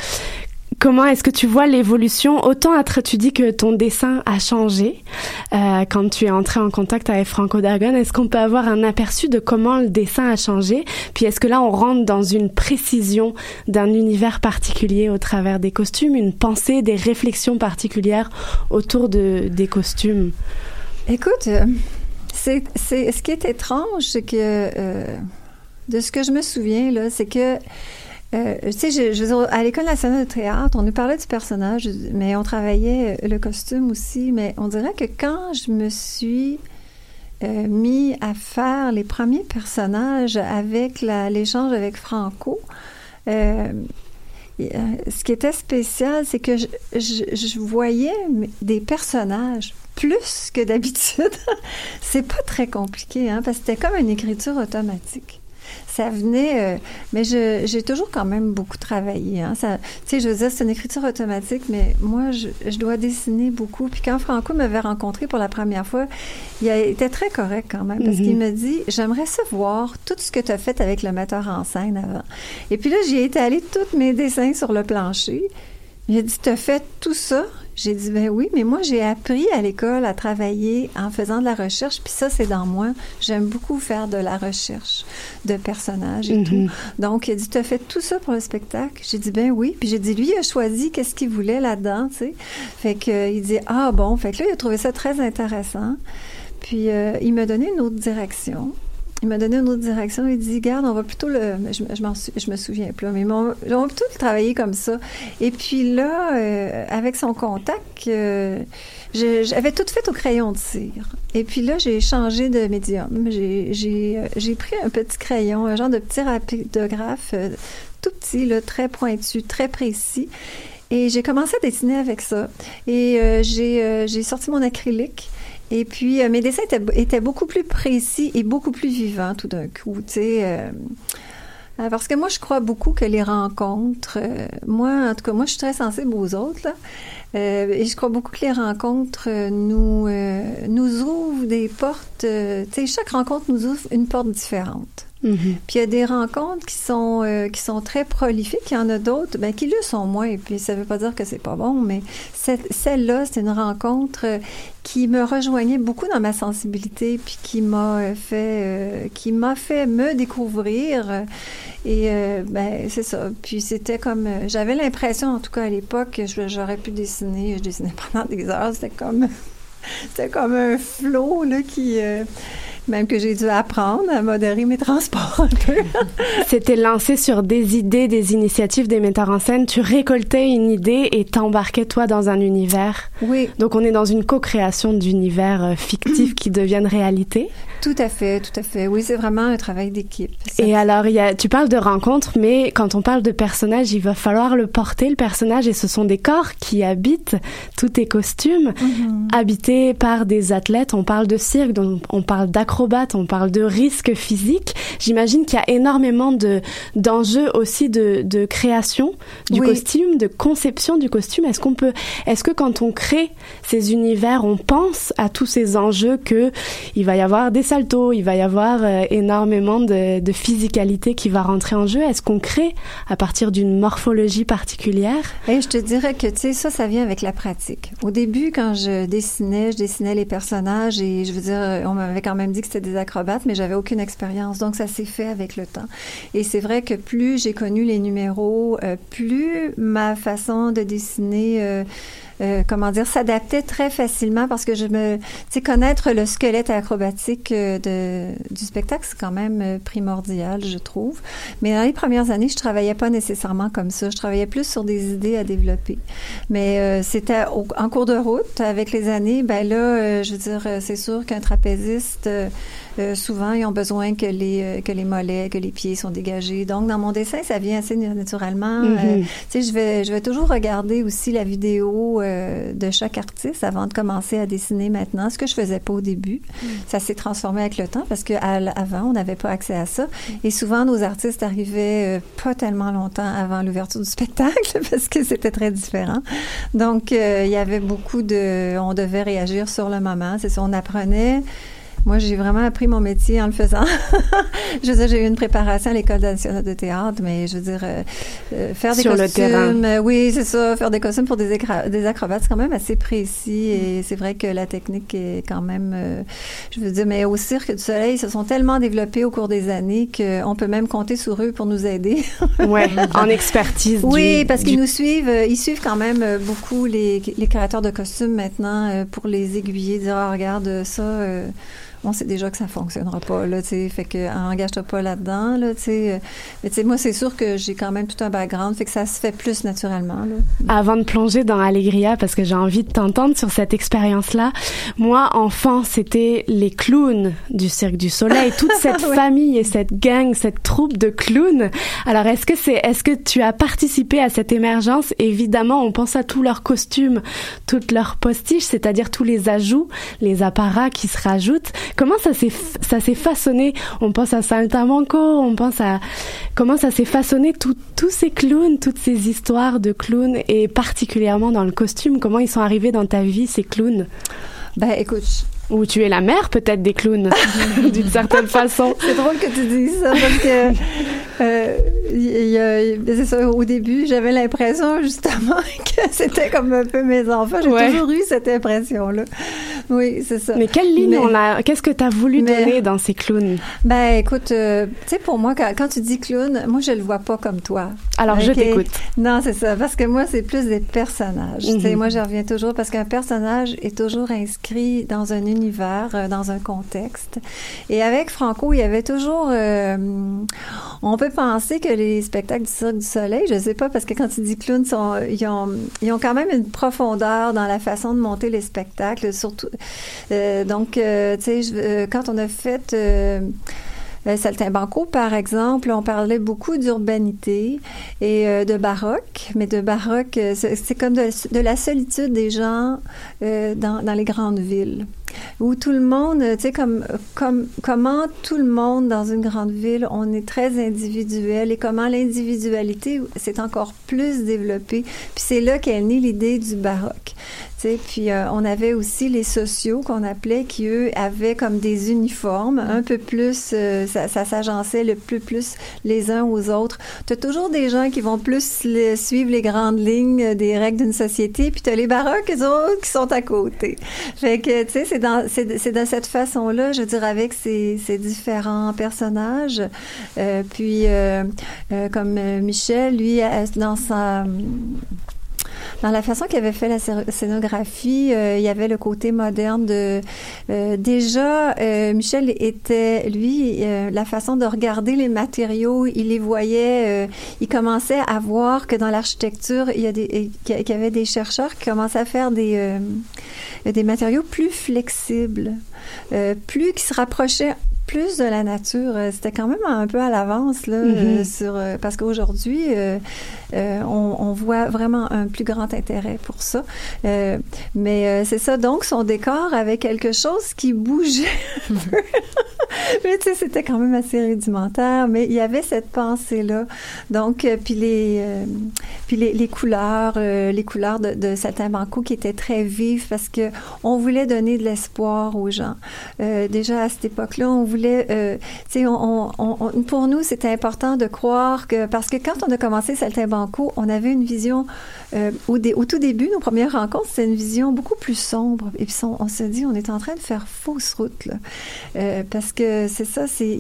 comment est-ce que tu vois l'évolution? Autant tra- tu dis que ton dessin a changé euh, quand tu es entré en contact avec Franco Dargon. Est-ce qu'on peut avoir un aperçu de comment le dessin a changé? Puis est-ce que là, on rentre dans une précision d'un univers particulier au travers des costumes, une pensée, des réflexions particulières autour de des costumes? Écoute, euh, c'est, c'est, ce qui est étrange, c'est que euh, de ce que je me souviens, là, c'est que euh, tu sais, à l'École nationale de théâtre, on nous parlait du personnage, mais on travaillait euh, le costume aussi. Mais on dirait que quand je me suis euh, mis à faire les premiers personnages avec l'échange avec Franco, euh, euh, ce qui était spécial, c'est que je, je- je voyais des personnages plus que d'habitude. [laughs] c'est pas très compliqué, hein, parce que c'était comme une écriture automatique. Ça venait. euh, mais je- j'ai toujours quand même beaucoup travaillé. Hein. Ça, tu sais, je veux dire, c'est une écriture automatique, mais moi, je, je dois dessiner beaucoup. Puis quand Franco m'avait rencontré pour la première fois, il a été très correct quand même, parce Mhm. qu'il me dit J'aimerais savoir tout ce que tu as fait avec le metteur en scène avant. Et puis là, j'y ai étalé tous mes dessins sur le plancher. Il a dit, t'as fait tout ça? J'ai dit, ben oui, mais moi, j'ai appris à l'école à travailler en faisant de la recherche, puis ça, c'est dans moi. J'aime beaucoup faire de la recherche de personnages et Mhm. tout. Donc, il a dit, t'as fait tout ça pour le spectacle? J'ai dit, ben oui. Puis j'ai dit, lui, il a choisi qu'est-ce qu'il voulait là-dedans, tu sais. Fait que, euh, il dit, ah bon. Fait que là, il a trouvé ça très intéressant. Puis, euh, il m'a donné une autre direction. Il m'a donné une autre direction. Il dit, garde, on va plutôt le. Je, je, je me souviens plus, mais on, on va plutôt le travailler comme ça. Et puis là, euh, avec son contact, euh, j'avais tout fait au crayon de cire. Et puis là, j'ai changé de médium. Euh, j'ai pris un petit crayon, un genre de petit rapidographe euh, tout petit, là, très pointu, très précis. Et j'ai commencé à dessiner avec ça. Et euh, euh, j'ai sorti mon acrylique. Et puis, euh, mes dessins étaient, étaient beaucoup plus précis et beaucoup plus vivants tout d'un coup. Tu sais, euh, euh, parce que moi, je crois beaucoup que les rencontres, euh, moi, en tout cas, moi, je suis très sensible aux autres, là. Euh, et je crois beaucoup que les rencontres euh, nous, euh, nous ouvrent des portes. tu sais, chaque rencontre nous ouvre une porte différente. Puis il y a des rencontres qui sont euh, qui sont très prolifiques, il y en a d'autres ben, qui le sont moins. Puis ça veut pas dire que c'est pas bon, mais celle-là, c'est une rencontre euh, qui me rejoignait beaucoup dans ma sensibilité, puis qui m'a euh, fait euh, qui m'a fait me découvrir. et euh, ben c'est ça. Puis c'était comme j'avais l'impression, en tout cas à l'époque, que j'aurais pu dessiner. Je dessinais [laughs] pendant des heures. C'était comme [laughs] c'était comme un flot là qui même que j'ai dû apprendre à modérer mes transports un peu. [laughs] C'était lancé sur des idées, des initiatives des metteurs en scène. Tu récoltais une idée et t'embarquais toi dans un univers. Oui. Donc on est dans une co-création d'univers euh, fictifs [clears throat] qui deviennent réalité. Tout à fait, tout à fait. Oui, c'est vraiment un travail d'équipe. Et alors, il y a, tu parles de rencontres, mais quand on parle de personnages, il va falloir le porter, le personnage, et ce sont des corps qui habitent tous tes costumes, habités par des athlètes. On parle de cirque, donc on parle d'acrobates, on parle de risques physiques. J'imagine qu'il y a énormément de, d'enjeux aussi de, de création du Oui. costume, de conception du costume. Est-ce qu'on peut, est-ce que quand on crée ces univers, on pense à tous ces enjeux que il va y avoir des saltos, il va y avoir euh, énormément de, de physicalité qui va rentrer en jeu. Est-ce qu'on crée à partir d'une morphologie particulière? Et je te dirais que, ça, ça vient avec la pratique. Au début, quand je dessinais, je dessinais les personnages et je veux dire, on m'avait quand même dit que c'était des acrobates, mais j'avais aucune expérience. Donc, ça s'est fait avec le temps. Et c'est vrai que plus j'ai connu les numéros, euh, plus ma façon de dessiner, euh, euh, comment dire, s'adaptait très facilement parce que je me, tu sais, connaître le squelette acrobatique euh, de, du spectacle, c'est quand même euh, primordial, je trouve. Mais dans les premières années, je travaillais pas nécessairement comme ça. Je travaillais plus sur des idées à développer. Mais euh, c'était en cours de route, avec les années, ben là, euh, je veux dire, c'est sûr qu'un trapéziste, euh, souvent, ils ont besoin que les, euh, que les mollets, que les pieds sont dégagés. Donc, dans mon dessin, ça vient assez naturellement. Mhm. Tu sais, je vais, je vais toujours regarder aussi la vidéo euh, de chaque artiste avant de commencer à dessiner maintenant, ce que je faisais pas au début. Ça s'est transformé avec le temps parce que à l- avant, on n'avait pas accès à ça. Et souvent, nos artistes arrivaient pas tellement longtemps avant l'ouverture du spectacle [laughs] parce que c'était très différent. Donc, euh, il y avait beaucoup de... On devait réagir sur le moment. C'est ça, on apprenait... Moi, j'ai vraiment appris mon métier en le faisant. [laughs] je veux dire, j'ai eu une préparation à l'École nationale de théâtre, mais je veux dire, euh, euh, faire des Sur costumes, euh, oui, c'est ça, faire des costumes pour des, des acrobates, c'est quand même assez précis et c'est vrai que la technique est quand même, euh, je veux dire, mais au Cirque du Soleil, ils se sont tellement développés au cours des années qu'on peut même compter sur eux pour nous aider. [laughs] Ouais, en expertise. Oui, du- parce du- qu'ils nous suivent, euh, ils suivent quand même beaucoup les, les créateurs de costumes maintenant pour les aiguiller, dire ah, regarde ça, euh, on sait déjà que ça fonctionnera pas là, tu sais, fait que engage-toi pas là-dedans là, tu sais. euh, mais tu sais moi c'est sûr que j'ai quand même tout un background, fait que ça se fait plus naturellement là. Avant de plonger dans Allegria, parce que j'ai envie de t'entendre sur cette expérience-là, moi, enfant, c'était les clowns du Cirque du Soleil, [laughs] toute cette Ouais. famille et cette gang, cette troupe de clowns. Alors, est-ce que c'est, est-ce que tu as participé à cette émergence? Évidemment, on pense à tous leurs costumes, toutes leurs postiches, c'est-à-dire tous les ajouts, les apparats qui se rajoutent. Comment ça s'est ça s'est façonné? On pense à Saltamanco, on pense à comment ça s'est façonné tous ces clowns, toutes ces histoires de clowns et particulièrement dans le costume? Comment ils sont arrivés dans ta vie ces clowns? Ben écoute, ou tu es la mère peut-être des clowns [laughs] d'une certaine façon. C'est drôle que tu dises ça parce que euh, y ça, au début, j'avais l'impression justement [laughs] que c'était comme un peu mes enfants. J'ai Ouais. toujours eu cette impression-là. Oui, c'est ça. Mais quelle ligne Mais- on a Qu'est-ce que tu as voulu Mais- donner dans ces clowns? Ben écoute, euh, tu sais pour moi quand, quand tu dis clown, moi je le vois pas comme toi. Alors, je t'écoute. Non, c'est ça parce que moi c'est plus des personnages. Tu sais, Mhm. moi je reviens toujours parce qu'un personnage est toujours inscrit dans un univers, euh, dans un contexte. Et avec Franco, il y avait toujours euh, on peut penser que les spectacles du Cirque du Soleil, je sais pas parce que quand tu dis clown, ils ont ils ont quand même une profondeur dans la façon de monter les spectacles, surtout euh, donc quand on a fait euh, euh, Saltimbanco, par exemple, on parlait beaucoup d'urbanité et de baroque, mais de baroque, c'est comme de, la solitude des gens dans, dans les grandes villes. Où tout le monde, tu sais, comme, comme, comment tout le monde dans une grande ville, on est très individuel et comment l'individualité s'est encore plus développée. Puis c'est là qu'est née l'idée du baroque. Tu sais, puis euh, on avait aussi les sociaux qu'on appelait qui eux avaient comme des uniformes un peu plus euh, ça, ça s'agençait le plus plus les uns aux autres. Tu as toujours des gens qui vont plus suivre les grandes lignes euh, des règles d'une société puis tu as les baroques qui sont à côté. Fait que tu sais c'est c'est de cette façon-là, je dire avec ces, différents personnages. Euh, puis euh, euh, comme Michel lui dans sa dans la façon qu'il avait fait la scé- scénographie, euh, il y avait le côté moderne de euh, déjà euh, Michel était lui euh, la façon de regarder les matériaux, il les voyait, euh, il commençait à voir que dans l'architecture il y a des qu'il y avait des chercheurs qui commençaient à faire des euh, des matériaux plus flexibles, euh, plus qui se rapprochaient plus de la nature. C'était quand même un peu à l'avance là, Mhm. euh, sur euh, parce qu'aujourd'hui euh, euh, on, on voit vraiment un plus grand intérêt pour ça. Euh, mais euh, c'est ça. Donc son décor avait quelque chose qui bougeait. un [laughs] peu. mais tu sais, c'était quand même assez rudimentaire. Mais il y avait cette pensée là. Donc euh, puis les euh, puis les, les couleurs, euh, les couleurs de, de Saltimbanco qui étaient très vives parce que on voulait donner de l'espoir aux gens. Euh, déjà à cette époque-là, on voulait, euh, tu sais, on, on- on- pour nous, c'était important de croire que parce que quand on a commencé Saltimbanco, on avait une vision euh, au, tout début, nos premières rencontres, c'était une vision beaucoup plus sombre. Et puis on, on se dit, on est en train de faire fausse route là, Euh, parce que c'est ça, c'est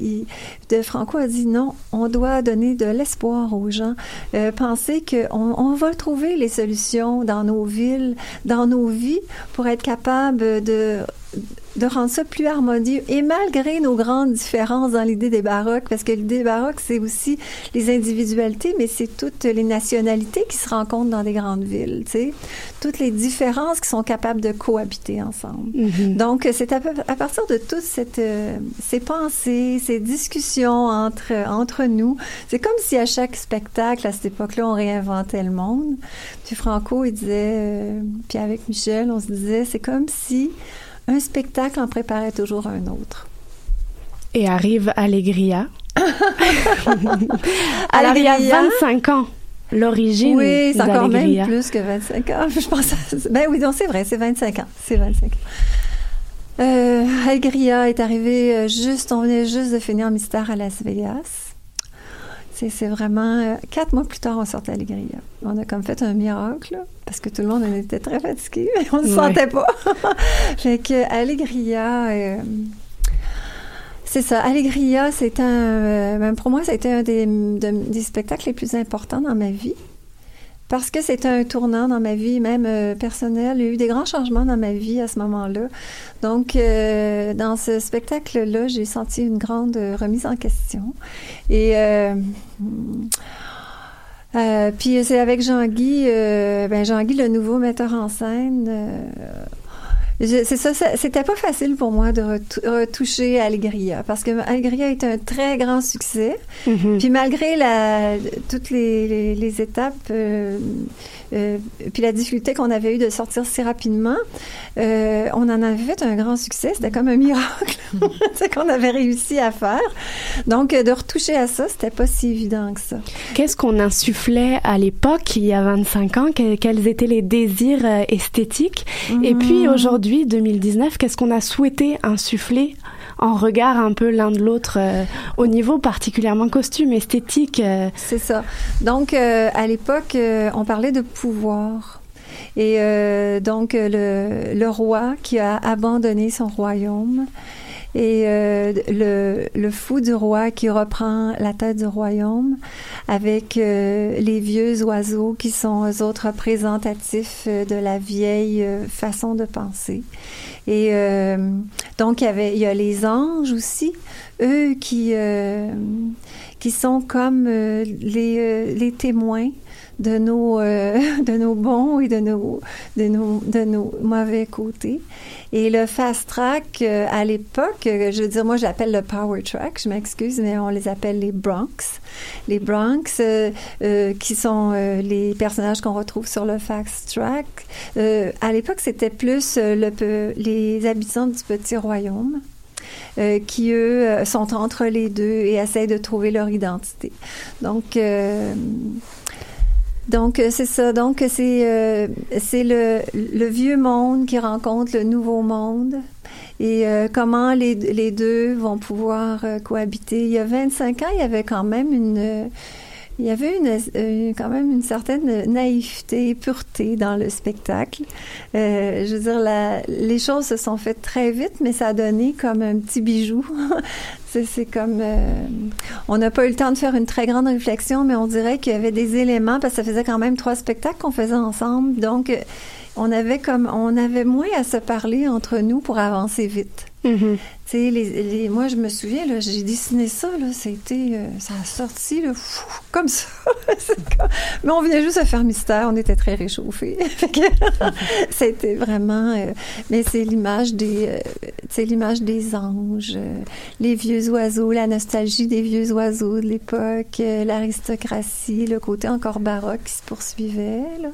de Franco a dit non, on doit donner de l'espoir aux gens, euh, penser que on, on va trouver les solutions dans nos villes, dans nos vies, pour être capable de de rendre ça plus harmonieux. Et malgré nos grandes différences dans l'idée des baroques parce que l'idée des baroques c'est aussi les individualités mais c'est toutes les nationalités qui se rencontrent dans des grandes villes tu sais. Toutes les différences qui sont capables de cohabiter ensemble. Donc c'est à, à partir de toutes cette, euh, ces pensées ces discussions entre entre nous c'est comme si à chaque spectacle à cette époque-là on réinventait le monde. Puis Franco il disait euh, puis avec Michel on se disait c'est comme si un spectacle en préparait toujours un autre. Et arrive Allegria. [laughs] Alors, il y a Allegria. 25 ans, l'origine Oui, c'est encore même plus que 25 ans. [laughs] Je pense. à- Ben oui, non, c'est vrai, c'est 25 ans. C'est 25 ans. Euh, Allegria est arrivé euh, juste, on venait juste de finir Mystère à Las Vegas. C'est vraiment euh, quatre mois plus tard, on sortait Allegria. On a comme fait un miracle parce que tout le monde on était très fatigué, mais [laughs] on ne Ouais. sentait pas. [laughs] fait que Allegria. euh, c'est ça. Allegria, c'est un. euh, même pour moi, été un des, de- des spectacles les plus importants dans ma vie. Parce que c'était un tournant dans ma vie, même euh, personnelle. Il y a eu des grands changements dans ma vie à ce moment-là. Donc, euh, dans ce spectacle-là, j'ai senti une grande euh, remise en question. Et. euh, puis c'est avec Jean-Guy, ben Jean-Guy, le nouveau metteur en scène. Je- C'est ça, ça- c'était pas facile pour moi de retou- retoucher Allegria parce que Allegria est un très grand succès. Puis malgré la, toutes les, les- les étapes, euh, euh, puis la difficulté qu'on avait eu de sortir si rapidement, euh, on en avait fait un grand succès. C'était comme un miracle [laughs] c'est qu'on avait réussi à faire. Donc de retoucher à ça, c'était pas si évident que ça. Qu'est-ce qu'on insufflait à l'époque, il y a 25 ans? Que- quels étaient les désirs esthétiques? Et puis Mhm. Aujourd'hui, 2019, qu'est-ce qu'on a souhaité insuffler en regard un peu l'un de l'autre euh, au niveau particulièrement costume, esthétique? euh, C'est ça. Donc, euh, à l'époque, on parlait de pouvoir. Et donc, le roi qui a abandonné son royaume et euh, le, le fou du roi qui reprend la tête du royaume avec euh, les vieux oiseaux qui sont eux autres représentatifs euh, de la vieille euh, façon de penser. Et euh, donc, il y, avait, il y a les anges aussi, eux qui, euh, qui sont comme les, les témoins de nos, euh, [laughs] de nos bons et de nos, de nos, de nos mauvais côtés. Et le fast track, euh, à l'époque, euh, je veux dire, moi, j'appelle le power track, je m'excuse, mais on les appelle les Bronx. Les Bronx, euh, euh, qui sont euh, les personnages qu'on retrouve sur le fast track. À l'époque, c'était plus les habitants du petit royaume. euh, qui, eux, sont entre les deux et essayent de trouver leur identité. Donc, euh, donc euh, c'est ça. Donc, c'est euh, c'est le, le vieux monde qui rencontre le nouveau monde et euh, comment les, les deux vont pouvoir euh, cohabiter. Il y a 25 ans, il y avait quand même une... il y avait une, euh, quand même une certaine naïveté, pureté dans le spectacle. Euh, je veux dire, les choses se sont faites très vite, mais ça a donné comme un petit bijou. [laughs] c'est comme... euh, on n'a pas eu le temps de faire une très grande réflexion, mais on dirait qu'il y avait des éléments, parce que ça faisait quand même trois spectacles qu'on faisait ensemble. Donc, on avait comme... On avait moins à se parler entre nous pour avancer vite. Sais, moi, je me souviens, là, j'ai dessiné ça, là, c'était, euh, ça a sorti, là, fou, comme ça. [laughs] Mais on venait juste à faire mystère, on était très réchauffés. [laughs] [laughs] C'était vraiment, euh, mais c'est l'image des, euh, c'est l'image des anges, euh, les vieux oiseaux, la nostalgie des vieux oiseaux de l'époque, l'aristocratie, le côté encore baroque qui se poursuivait, là.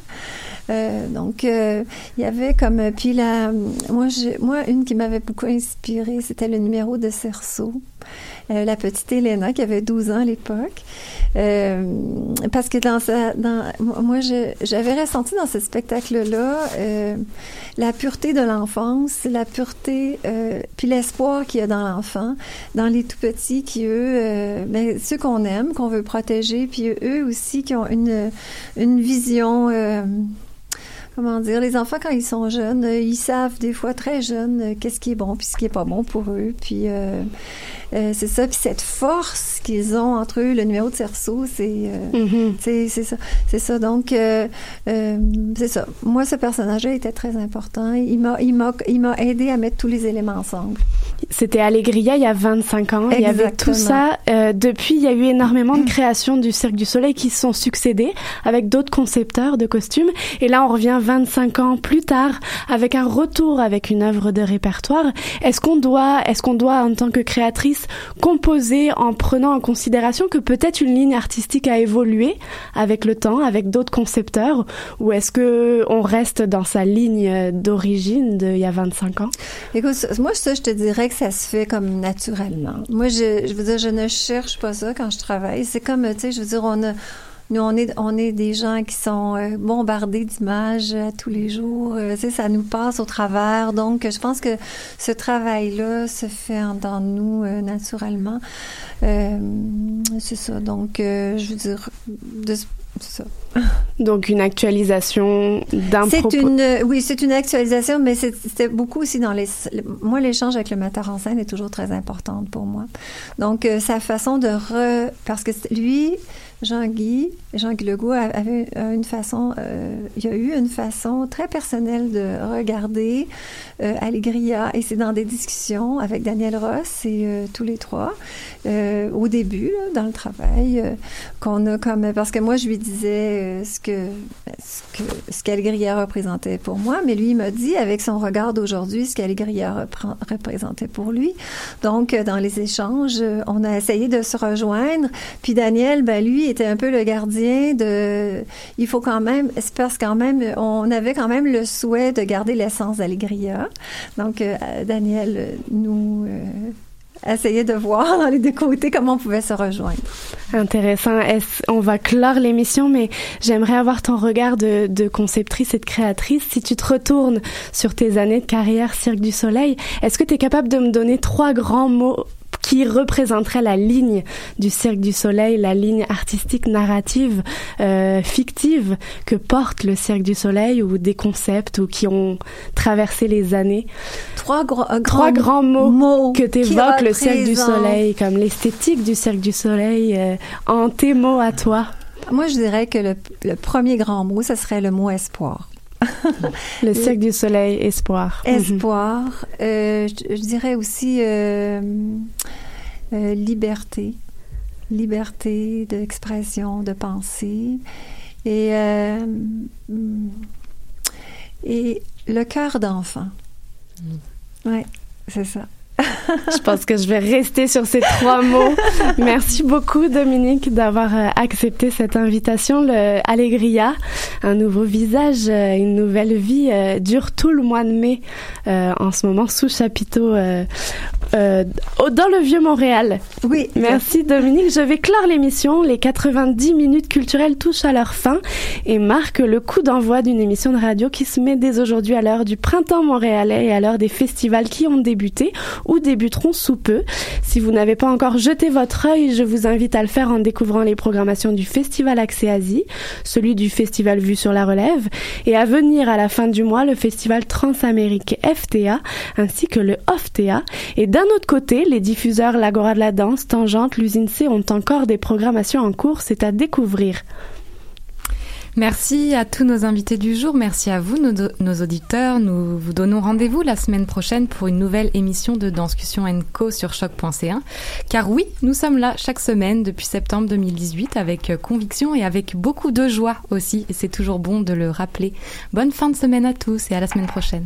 Donc, il y avait comme... Puis la, moi, moi, une qui m'avait beaucoup inspirée, c'était le numéro de Cerceau. Euh, la petite Elena qui avait 12 ans à l'époque. Euh, parce que dans sa, moi, j'avais ressenti dans ce spectacle-là euh, la pureté de l'enfance, la pureté, puis l'espoir qu'il y a dans l'enfant, dans les tout petits qui, eux, ben, ceux qu'on aime, qu'on veut protéger, puis eux aussi qui ont une, une vision... comment dire, les enfants quand ils sont jeunes, ils savent des fois très jeunes qu'est-ce qui est bon puis ce qui est pas bon pour eux. Puis euh, euh, c'est ça, puis cette force qu'ils ont entre eux, le numéro de cerceau, c'est euh, c'est c'est ça, c'est ça. Donc euh, euh, c'est ça. Moi, ce personnage-là était très important. Il m'a il m'a il m'a aidé à mettre tous les éléments ensemble. C'était Allegria il y a 25 ans. Il y avait tout Exactement. ça. Euh, depuis, il y a eu énormément de créations du Cirque du Soleil qui se sont succédées avec d'autres concepteurs de costumes. Et là, on revient 25 ans plus tard avec un retour avec une œuvre de répertoire. Est-ce qu'on doit, est-ce qu'on doit, en tant que créatrice, composer en prenant en considération que peut-être une ligne artistique a évolué avec le temps, avec d'autres concepteurs, ou est-ce que on reste dans sa ligne d'origine d'il y a 25 ans? Écoute, moi, ça, je te dirais que ça se fait comme naturellement. Moi, je, je veux dire, je ne cherche pas ça quand je travaille. C'est comme, tu sais, je veux dire, on a, nous, on est, on est des gens qui sont euh, bombardés d'images à tous les jours. Euh, tu sais, ça nous passe au travers. Donc, je pense que ce travail-là se fait en dans nous euh, naturellement. Euh, c'est ça. Donc, euh, je veux dire, de- c'est ça. [laughs] Donc une actualisation d'un C'est propos. une, euh, oui, c'est une actualisation, mais c'est- c'était beaucoup aussi dans les. Moi, l'échange avec le metteur en scène est toujours très importante pour moi. Donc, euh, sa façon de re, parce que lui, Jean-Guy, Jean-Guy Legault avait euh, une façon, euh, il y a eu une façon très personnelle de regarder euh, Allegria, et c'est dans des discussions avec Daniel Ross et euh, tous les trois au début, dans le travail, qu'on a comme, parce que moi, je lui disais ce que ce qu'Alegria représentait pour moi, mais lui il m'a dit avec son regard d'aujourd'hui ce qu'Alegria repren- représentait pour lui. Donc dans les échanges, on a essayé de se rejoindre. Puis Daniel, ben lui était un peu le gardien de. Il faut quand même, c'est parce quand même, on avait quand même le souhait de garder l'essence d'Alegria. Donc euh, Daniel nous euh, essayait de voir dans les deux côtés comment on pouvait se rejoindre. Intéressant. On va clore l'émission, mais j'aimerais avoir ton regard de, de conceptrice et de créatrice. Si tu te retournes sur tes années de carrière Cirque du Soleil, est-ce que tu es capable de me donner trois grands mots qui représenteraient la ligne du Cirque du Soleil, la ligne artistique, narrative, euh, fictive que porte le Cirque du Soleil ou des concepts ou qui ont traversé les années Trois, gros- euh, Trois grands mots, que qui t'évoques le Cirque du Soleil, comme l'esthétique du Cirque du Soleil, euh, en tes mots à toi. Moi, je dirais que le, le premier grand mot, ce serait le mot espoir. [laughs] Le Cirque du Soleil, espoir. [laughs] Espoir. Euh, je, je dirais aussi euh, euh, liberté. Liberté d'expression, de pensée. Et, euh, mm, et le cœur d'enfant. Ouais, c'est ça. Je pense que je vais rester sur ces trois mots. Merci beaucoup, Dominique, d'avoir euh, accepté cette invitation. Le un nouveau visage, euh, une nouvelle vie, euh, dure tout le mois de mai en ce moment sous chapiteau euh, dans le vieux Montréal. Oui. Merci, Dominique. Je vais clore l'émission. Les 90 minutes culturelles touchent à leur fin et marquent le coup d'envoi d'une émission de radio qui se met dès aujourd'hui à l'heure du printemps montréalais et à l'heure des festivals qui ont débuté ou débuteront sous peu. Si vous n'avez pas encore jeté votre œil, je vous invite à le faire en découvrant les programmations du Festival Accès Asie, celui du Festival Vue sur la Relève, et à venir à la fin du mois le Festival Transamérique FTA, ainsi que le OFTA. Et d'un autre côté, les diffuseurs L'Agora de la Danse, Tangente, l'Usine C ont encore des programmations en cours, c'est à découvrir. Merci à tous nos invités du jour. Merci à vous, nos, auditeurs. Nous vous donnons rendez-vous la semaine prochaine pour une nouvelle émission de Danscussion Co sur choc.ca. Car oui, nous sommes là chaque semaine depuis septembre 2018 avec conviction et avec beaucoup de joie aussi. Et c'est toujours bon de le rappeler. Bonne fin de semaine à tous et à la semaine prochaine.